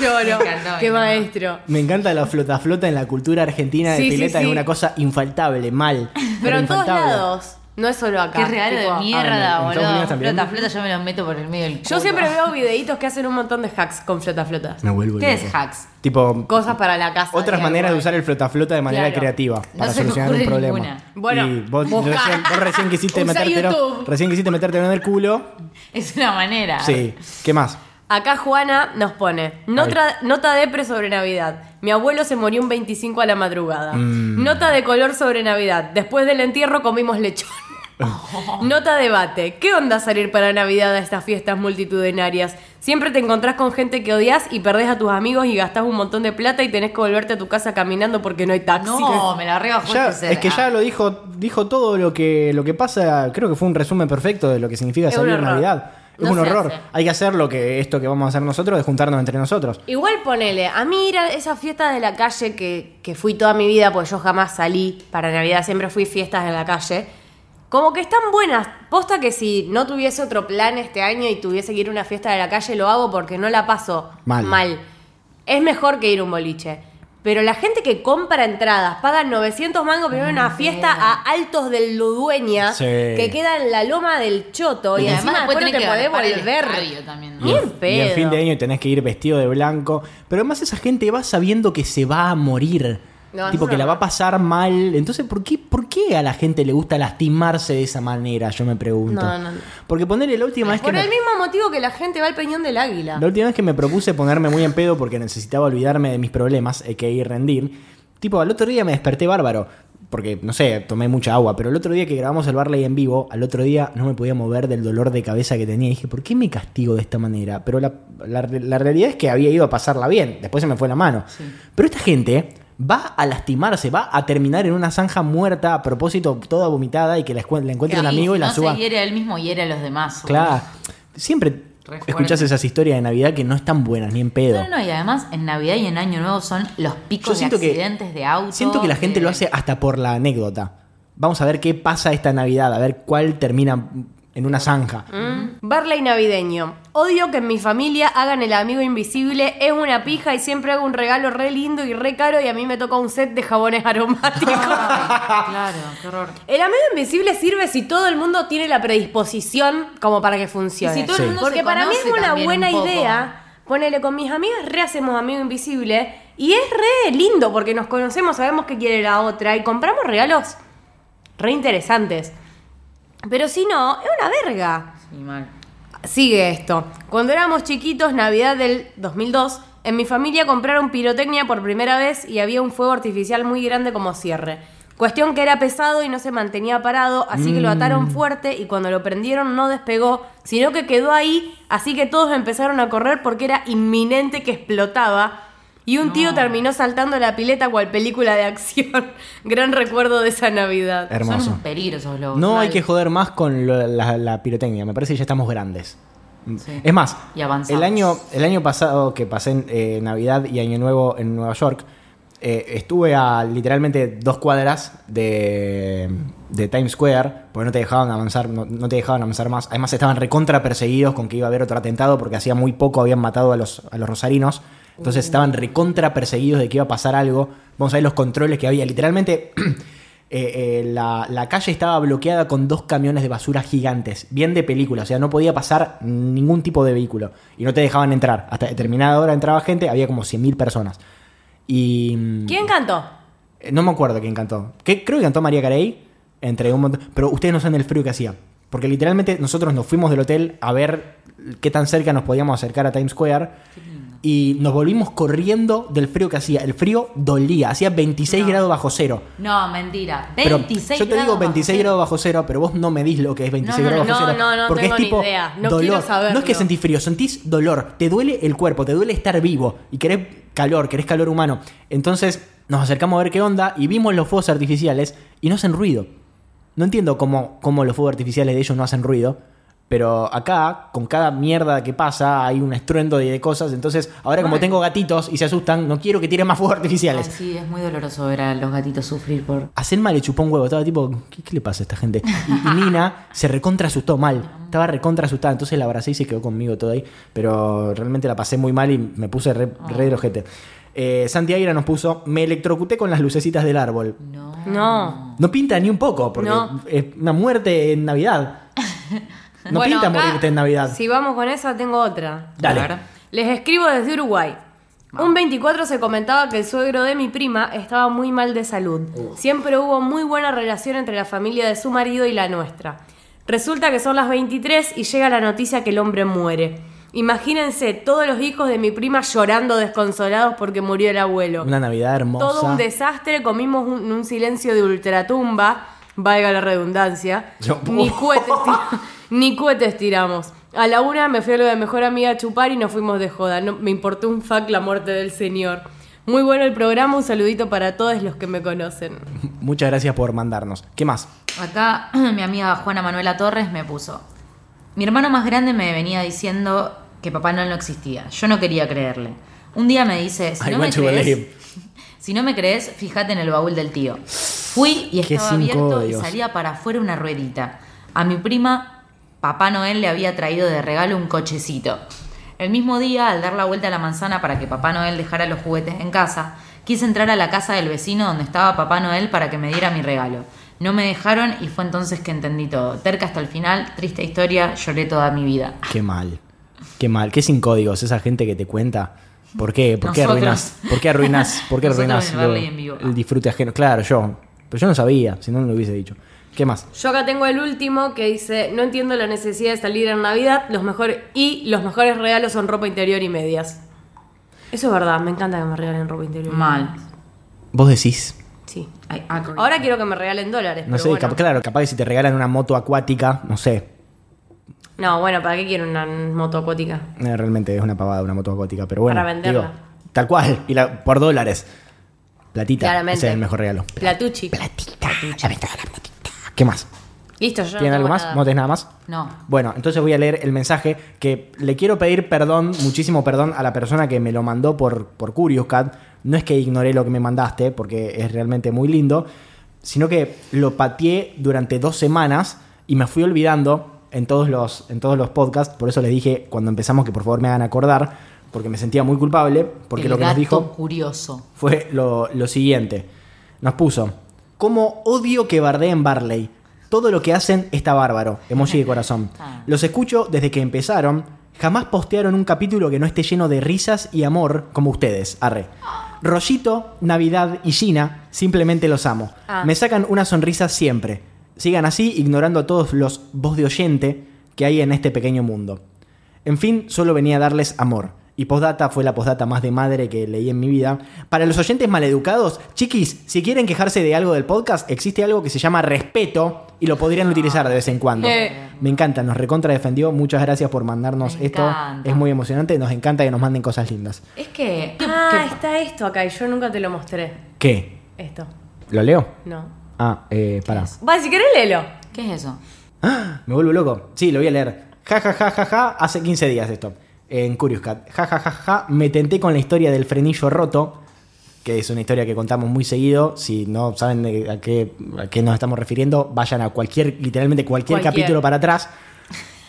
Lloro. Me encantó, Qué maestro. Me encanta la flota flota en la cultura argentina de Sí, sí, pileta, sí. es una cosa infaltable, mal. Pero en todos infaltable. lados. No es solo acá. Qué regalo tipo, de mierda, ah, ¿en- en Estados boludo. Flota flota yo me los meto por el medio del Yo culo. siempre veo videitos que hacen un montón de hacks con flota flota. Me vuelvo ¿Qué loco. es hacks? Tipo, Cosas para la casa. otras maneras de usar el flota flota de manera Claro. creativa No para solucionar un problema. ninguna. Bueno, Y vos, recién, vos recién quisiste metértelo, YouTube. recién quisiste metértelo en el culo. Es una manera. Sí. ¿Qué más? Acá Juana nos pone, nota, nota depre sobre Navidad. Mi abuelo se murió un 25 a la madrugada. Mm. Nota de color sobre Navidad. Después del entierro comimos lechón. Nota debate. ¿Qué onda salir para Navidad a estas fiestas multitudinarias? Siempre te encontrás con gente que odias y perdés a tus amigos y gastás un montón de plata y tenés que volverte a tu casa caminando porque no hay taxi. No, me la rebajó es que ya lo dijo, dijo todo lo que, lo que pasa, creo que fue un resumen perfecto de lo que significa Es salir. Navidad. Es No un horror. hace. Hay que hacer lo que esto que vamos a hacer nosotros de juntarnos entre nosotros. Igual ponele, a mí ir a esas fiestas de la calle que, que fui toda mi vida, porque yo jamás salí para Navidad, siempre fui fiestas en la calle, como que están buenas. Posta que si no tuviese otro plan este año y tuviese que ir a una fiesta de la calle, lo hago porque no la paso Mal. Es mejor que ir a un boliche. Pero la gente que compra entradas, paga 900 mangos para ir a una fiesta a Altos del Ludueña, Sí. que queda en la loma del Choto, y, Y encima después no tenés te que podés agarrar el volver. estadio también, ¿no? Ni en Y pedo. fin de año tenés que ir vestido de blanco. Pero además esa gente va sabiendo que se va a morir. No, tipo que la va a pasar mal. Entonces, ¿por qué, ¿por qué a la gente le gusta lastimarse de esa manera? Yo me pregunto. No, no, no. Porque ponerle la última vez que Por me- el mismo motivo que la gente va al Peñón del Águila. La última vez que me propuse ponerme muy en pedo porque necesitaba olvidarme de mis problemas, hay que ir rendir. Tipo, al otro día me desperté bárbaro. Porque, no sé, tomé mucha agua. Pero el otro día que grabamos el Barley en vivo, al otro día no me podía mover del dolor de cabeza que tenía. Y dije, ¿por qué me castigo de esta manera? Pero la, la- la realidad es que había ido a pasarla bien. Después se me fue la mano. Pero esta gente va a lastimarse, va a terminar en una zanja muerta a propósito, toda vomitada y que la, encuentre un Y amigo y la no suba. se hiere a él mismo, hiere a los demás. Claro. Siempre Re escuchás esas historias de Navidad que no están buenas, ni en pedo. No, no, y además en Navidad y en Año Nuevo son los picos de que- accidentes de auto. Siento que la gente de- lo hace hasta por la anécdota. Vamos a ver qué pasa esta Navidad, a ver cuál termina en una zanja. Barley navideño. Odio que en mi familia hagan el amigo invisible. Es una pija y siempre hago un regalo re lindo y re caro y a mí me toca un set de jabones aromáticos. Claro, qué horror. el amigo invisible sirve si todo el mundo tiene la predisposición como para que funcione. Si todo el Sí. mundo Porque se para mí es una buena un idea. Ponele con mis amigas, re hacemos amigo invisible. Y es re lindo porque nos conocemos, sabemos qué quiere la otra y compramos regalos re interesantes. Pero si no, es una verga. Sí, mal. Sigue esto. Cuando éramos chiquitos, Navidad del 2002, en mi familia compraron pirotecnia por primera vez y había un fuego artificial muy grande como cierre. Cuestión que era pesado y no se mantenía parado, así que lo ataron fuerte y cuando lo prendieron no despegó, sino que quedó ahí, así que todos empezaron a correr porque era inminente que explotaba. Y un tío terminó saltando la pileta cual película de acción. Gran recuerdo de esa Navidad. Hermoso. Son un peligro esos globos. No hay que joder más con lo- la, la pirotecnia. Me parece que ya estamos grandes. Sí. Es más, Y el año, el año pasado que pasé en eh, Navidad y Año Nuevo en Nueva York, eh, estuve a literalmente dos cuadras de, de Times Square, porque no te dejaban avanzar, no, no te dejaban avanzar más. Además estaban recontra perseguidos con que iba a haber otro atentado, porque hacía muy poco habían matado a los, a los rosarinos. Entonces estaban recontra perseguidos de que iba a pasar algo. Vamos a ver los controles que había. Literalmente eh, eh, la, la calle estaba bloqueada con dos camiones de basura gigantes, bien de película, o sea, no podía pasar ningún tipo de vehículo y no te dejaban entrar. Hasta determinada hora entraba gente, había como 100.000 personas. Y. mm, ¿Quién cantó? eh, No me acuerdo quién cantó. Que, creo que cantó María Carey, entre un montón. Pero ustedes no saben el frío que hacía. Porque literalmente nosotros nos fuimos del hotel a ver qué tan cerca nos podíamos acercar a Times Square. Y nos volvimos corriendo del frío que hacía. El frío dolía, hacía 26 grados bajo cero. No, mentira. Pero 26 yo te digo grados 26 bajo grados bajo cero, pero vos no medís lo que es 26 No, no, grados no, bajo cero. no, no porque tengo es ni tipo idea. No dolor. No es que sentís frío, sentís dolor. Te duele el cuerpo, te duele estar vivo. Y querés calor, querés calor humano. Entonces nos acercamos a ver qué onda y vimos los fuegos artificiales y no hacen ruido. No entiendo cómo, cómo los fuegos artificiales de ellos no hacen ruido. Pero acá, con cada mierda que pasa, hay un estruendo de cosas. Entonces, ahora como tengo gatitos y se asustan, no quiero que tiren más fuegos Ay, artificiales. sí, es muy doloroso ver a los gatitos sufrir por. A Selma le chupó un huevo, estaba tipo, ¿qué, qué le pasa a esta gente? Y, y Nina se recontra asustó mal, estaba recontra asustada, entonces la abracé y se quedó conmigo todo ahí, pero realmente la pasé muy mal y me puse re, re de ojete. Eh, Santi Aira nos puso, me electrocuté con las lucecitas del árbol. No. No. No pinta ni un poco, porque No. es una muerte en Navidad. No Bueno, pinta acá, morirte en Navidad. Si vamos con esa, tengo otra. Dale. A ver. Les escribo desde Uruguay. Un 24 se comentaba que el suegro de mi prima estaba muy mal de salud. Siempre hubo muy buena relación entre la familia de su marido y la nuestra. Resulta que son las 23 y llega la noticia que el hombre muere. Imagínense todos los hijos de mi prima llorando desconsolados porque murió el abuelo. Una Navidad hermosa. Todo un desastre, comimos un, un silencio de ultratumba. Valga la redundancia. Yo- Ni cohetes, ni cohetes tiramos. A la una me fui a lo de mejor amiga a chupar y nos fuimos de joda. No, me importó un fuck la muerte del señor. Muy bueno el programa, un saludito para todos los que me conocen. Muchas gracias por mandarnos. ¿Qué más? Acá mi amiga Juana Manuela Torres me puso. Mi hermano más grande me venía diciendo que Papá Noel no existía. Yo no quería creerle. Un día me dice, si I no me crees, si no me crees, fíjate en el baúl del tío. Fui y estaba abierto y salía para afuera una ruedita. A mi prima, Papá Noel le había traído de regalo un cochecito. El mismo día, al dar la vuelta a la manzana para que Papá Noel dejara los juguetes en casa, quise entrar a la casa del vecino donde estaba Papá Noel para que me diera mi regalo. No me dejaron y fue entonces que entendí todo. Terca hasta el final, triste historia, lloré toda mi vida. Qué mal. Qué mal. Qué sin códigos esa gente que te cuenta. ¿Por qué? ¿Por qué arruinas? ¿Por qué arruinas? ¿Por qué arruinas el disfrute ajeno? Claro, yo. Pero yo no sabía, si no, no lo hubiese dicho. ¿Qué más? Yo acá tengo el último que dice, no entiendo la necesidad de salir en Navidad, los mejores y los mejores regalos son ropa interior y medias. Eso es verdad, me encanta que me regalen ropa interior. y Mal. Vos decís. Sí. Ahora quiero que me regalen dólares. No pero sé, bueno. cap- claro, capaz que si te regalan una moto acuática, no sé. No, bueno, ¿para qué quiero una moto acuática? Eh, realmente es una pavada una moto acuática, pero bueno. Para venderla. digo, tal cual, y la, por dólares. Platita, Claramente. ese es el mejor regalo. Platucci. Platita, la venta de la platita. ¿Qué más? Listo, yo no ¿Tienen algo más? nada. ¿No tenés nada más? No. Bueno, entonces voy a leer el mensaje que le quiero pedir perdón, muchísimo perdón a la persona que me lo mandó por, por Curious Cat. No es que ignoré lo que me mandaste, porque es realmente muy lindo, sino que lo pateé durante dos semanas y me fui olvidando en todos los, en todos los podcasts. Por eso les dije cuando empezamos que por favor me hagan acordar, porque me sentía muy culpable, porque el lo que nos dijo curioso. fue lo, lo siguiente. Nos puso, como odio que bardeen Barley. Todo lo que hacen está bárbaro. Emoji de corazón. Ah. Los escucho desde que empezaron. Jamás postearon un capítulo que no esté lleno de risas y amor como ustedes. Arre. Rollito, Navidad y Gina, simplemente los amo. Ah. Me sacan una sonrisa siempre. Sigan así, ignorando a todos los voz de oyente que hay en este pequeño mundo. En fin, solo venía a darles amor. Y postdata fue la postdata más de madre que leí en mi vida. Para los oyentes maleducados, chiquis, si quieren quejarse de algo del podcast, existe algo que se llama respeto y lo podrían utilizar de vez en cuando. Eh. Me encanta, nos recontra defendió. Muchas gracias por mandarnos Me esto. encanta. Es muy emocionante, nos encanta que nos manden cosas lindas. Es que. Ah, está esto acá y yo nunca te lo mostré. ¿Qué? Esto. ¿Lo leo? No. Ah, eh, pará. Va, si querés léelo. ¿Qué es eso? ¡Ah! Me vuelvo loco. Sí, lo voy a leer. Ja, ja, ja, ja, ja. Hace 15 días esto. En Curious Cat. Ja, ja, ja, ja. Me tenté con la historia del frenillo roto. Que es una historia que contamos muy seguido. Si no saben a qué, a qué nos estamos refiriendo, vayan a cualquier, literalmente cualquier, Cualquier. capítulo para atrás.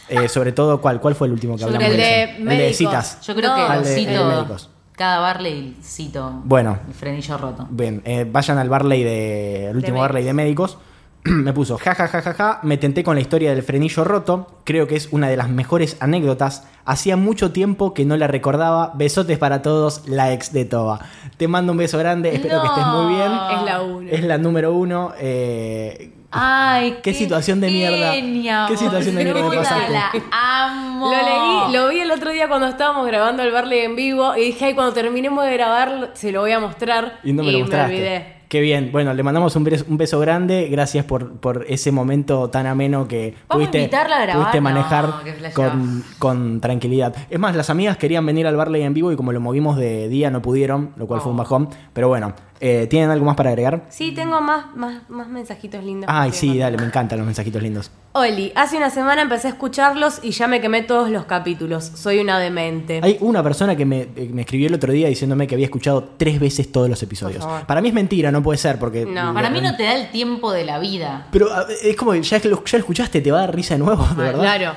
Eh, sobre todo, ¿cuál, ¿cuál fue el último que hablamos? el de El de citas. Yo creo No. que el de médicos. Cada Barley cito. Bueno. El frenillo roto. Bien, eh, vayan al Barley de. El último. Barley de médicos. me puso, ja, ja, ja, ja, ja, me tenté con la historia del frenillo roto. Creo que es una de las mejores anécdotas. Hacía mucho tiempo que no la recordaba. Besotes para todos, la ex de Toba. Te mando un beso grande, espero que estés muy bien. Es la uno. Es la número uno. eh, Ay, Qué situación de mierda. genia, Qué situación de mierda me pasaste. La amo. Lo leí, lo vi el otro día cuando estábamos grabando el Barley en vivo y dije, ay, cuando terminemos de grabar se lo voy a mostrar. Y no me lo mostraste. olvidé. Qué bien. Bueno, le mandamos un beso, un beso grande. Gracias por, por ese momento tan ameno que Vamos a pudiste, a grabar. pudiste No, manejar con, con tranquilidad. Es más, las amigas querían venir al Barley en vivo y como lo movimos de día no pudieron, lo cual fue un Oh. bajón. Pero bueno, eh, ¿tienen algo más para agregar? Sí, tengo más, más, más mensajitos lindos. Ay, sí, tengo. dale, me encantan los mensajitos lindos. Oli, hace una semana empecé a escucharlos y ya me quemé todos los capítulos. Soy una demente. Hay una persona que me, eh, me escribió el otro día diciéndome que había escuchado tres veces todos los episodios. Para mí es mentira, no puede ser porque... No. Para mí no te da el tiempo de la vida. Pero es como, ya ya lo escuchaste, ¿te va a dar risa de nuevo? ¿De Ah, verdad? Claro.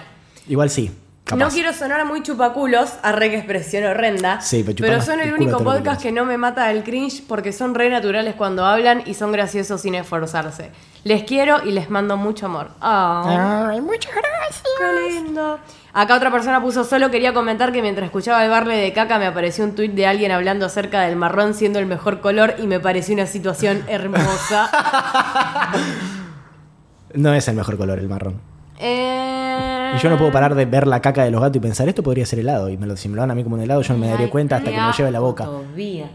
Igual sí. Capaz. No quiero sonar muy chupaculos, arre que expresión horrenda. Sí, pero pero son el el único podcast que no me mata del cringe porque son re naturales cuando hablan y son graciosos sin esforzarse. Les quiero y les mando mucho amor. Ay, muchas gracias. qué lindo. Acá otra persona puso, solo quería comentar que mientras escuchaba el barle de caca me apareció un tuit de alguien hablando acerca del marrón siendo el mejor color y me pareció una situación hermosa. No es el mejor color el marrón. Eh, Y yo no puedo parar de ver la caca de los gatos y pensar, esto podría ser helado. Y me lo, si me lo dan a mí como un helado, yo no me daría cuenta hasta que me lo lleve a la boca. Todavía.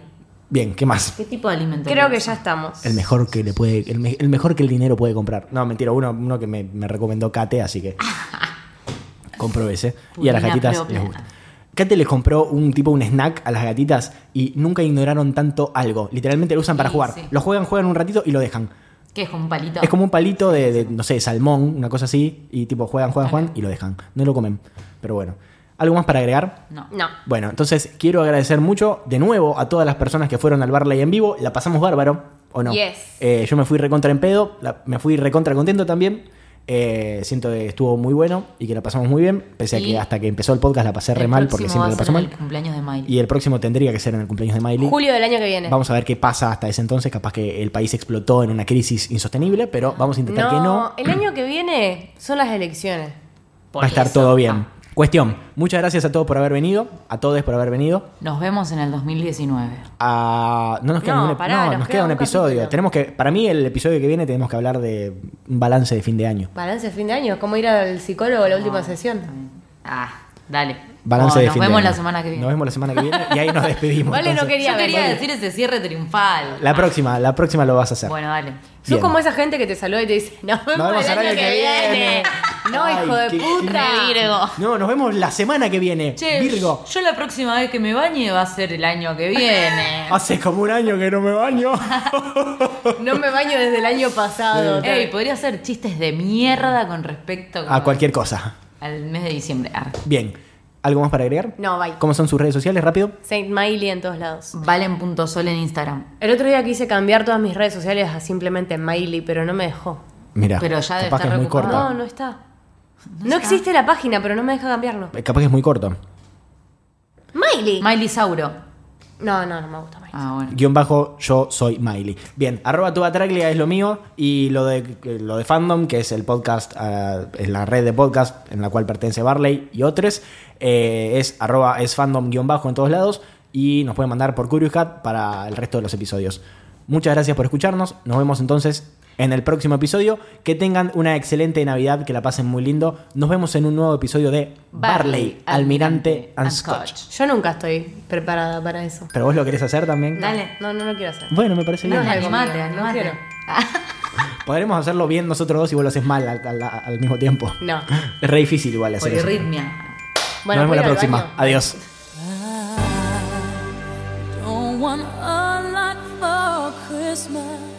Bien, ¿qué más? ¿Qué tipo de alimento? Creo que ya estamos. El mejor que le puede, el, me- el mejor que el dinero puede comprar. No, mentira, uno, uno que me, me recomendó Kate, así que compro ese. Y a las gatitas propia. les gusta. Kate les compró un tipo un snack a las gatitas y nunca ignoraron tanto algo. Literalmente lo usan para Sí, jugar. sí. Lo juegan, juegan un ratito y lo dejan. ¿Qué es como un palito? Es como un palito de, de, no sé, salmón, una cosa así, y tipo juegan, juegan, juegan y lo dejan. No lo comen. Pero bueno. ¿Algo más para agregar? No. No. Bueno, entonces quiero agradecer mucho de nuevo a todas las personas que fueron al Barley en vivo. La pasamos bárbaro, ¿o no? Yes. Eh, yo me fui recontra en pedo, la- me fui recontra contento también. Eh, siento que estuvo muy bueno y que la pasamos muy bien, pese a que hasta que empezó el podcast la pasé re mal porque siempre la ser mal. el cumpleaños de Miley. Y el próximo tendría que ser en el cumpleaños de Miley. Julio del año que viene. Vamos a ver qué pasa hasta ese entonces. Capaz que el país explotó en una crisis insostenible, pero vamos a intentar que no. el año que viene son las elecciones. Por Va a estar eso. todo bien. Ah. Cuestión, muchas gracias a todos por haber venido, a todos por haber venido. Nos vemos en el 2019. Ah, no nos queda, No, ningún ep- pará, no, nos nos queda queda un episodio. capítulo. Tenemos que, para mí, el episodio que viene tenemos que hablar de un balance de fin de año. Balance de fin de año. ¿Cómo ir al psicólogo la última sesión? Ah, dale. Balance No, de nos fin de vemos año. la semana que viene. Nos vemos la semana que viene y ahí nos despedimos. Vale, no quería Yo quería Vale. decir ese cierre triunfal. La próxima, la próxima lo vas a hacer. Bueno, dale. Sos Bien. como esa gente que te saluda y te dice, nos vemos, Nos vemos el año que, viene. No, Ay, hijo de qué- puta. Virgo. No, nos vemos la semana que viene. Che, Virgo. yo la próxima vez que me bañe va a ser el año que viene. Hace como un año que no me baño. No me baño desde el año pasado. Ey, podría hacer chistes de mierda con respecto A cualquier cosa. al mes de diciembre. Bien. ¿Algo más para agregar? No, bye. ¿Cómo son sus redes sociales? Rápido. Saint Miley en todos lados. Valen.sol en Instagram. El otro día quise cambiar todas mis redes sociales a simplemente Miley, pero no me dejó. Mira, Pero ya debe capaz que estar es muy corta. recuperado. No, no está. No existe la página, pero no me deja cambiarlo. Capaz que es muy corto. Miley. Miley Sauro. No, no, no me gusta Miley. Ah, bueno. Guión bajo, yo soy Miley. Bien, arroba tu Batraglia es lo mío y lo de, lo de Fandom, que es el podcast, ah, es la red de podcast en la cual pertenece Barley y otros, eh, es arroba es fandom guion bajo en todos lados y nos pueden mandar por Curious Cat para el resto de los episodios. Muchas gracias por escucharnos, nos vemos entonces en el próximo episodio. Que tengan una excelente Navidad, que la pasen muy lindo. Nos vemos en un nuevo episodio de Barley, Almirante and Scotch. Yo nunca estoy preparada para eso. ¿Pero vos lo querés hacer también? Dale. No, no lo quiero hacer. Bueno, me parece No, bien. es algo animate, mío, no quiero. Podremos hacerlo bien nosotros dos y vos lo haces mal al, al- al mismo tiempo. No. Es re difícil igual hacer eso. Polirritmia. Bueno, Nos vemos voy la próxima. baño. Adiós. Don't want a lot for Christmas.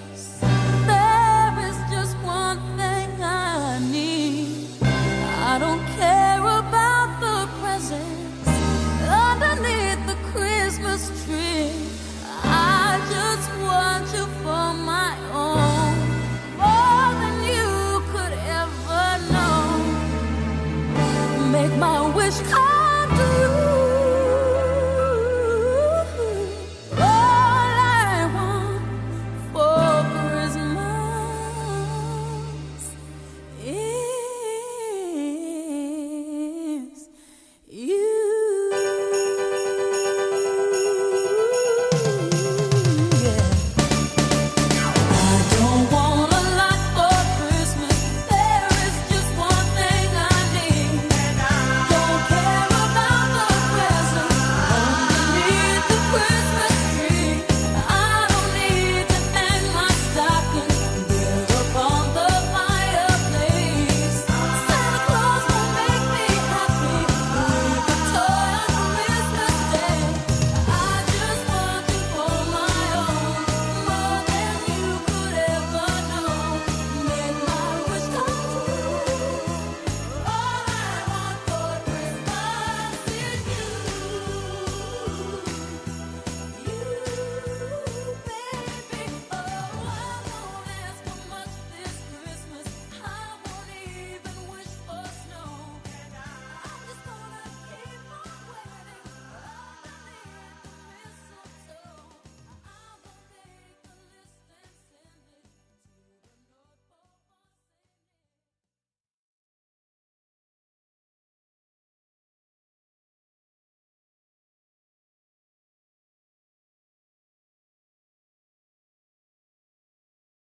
my wish come true.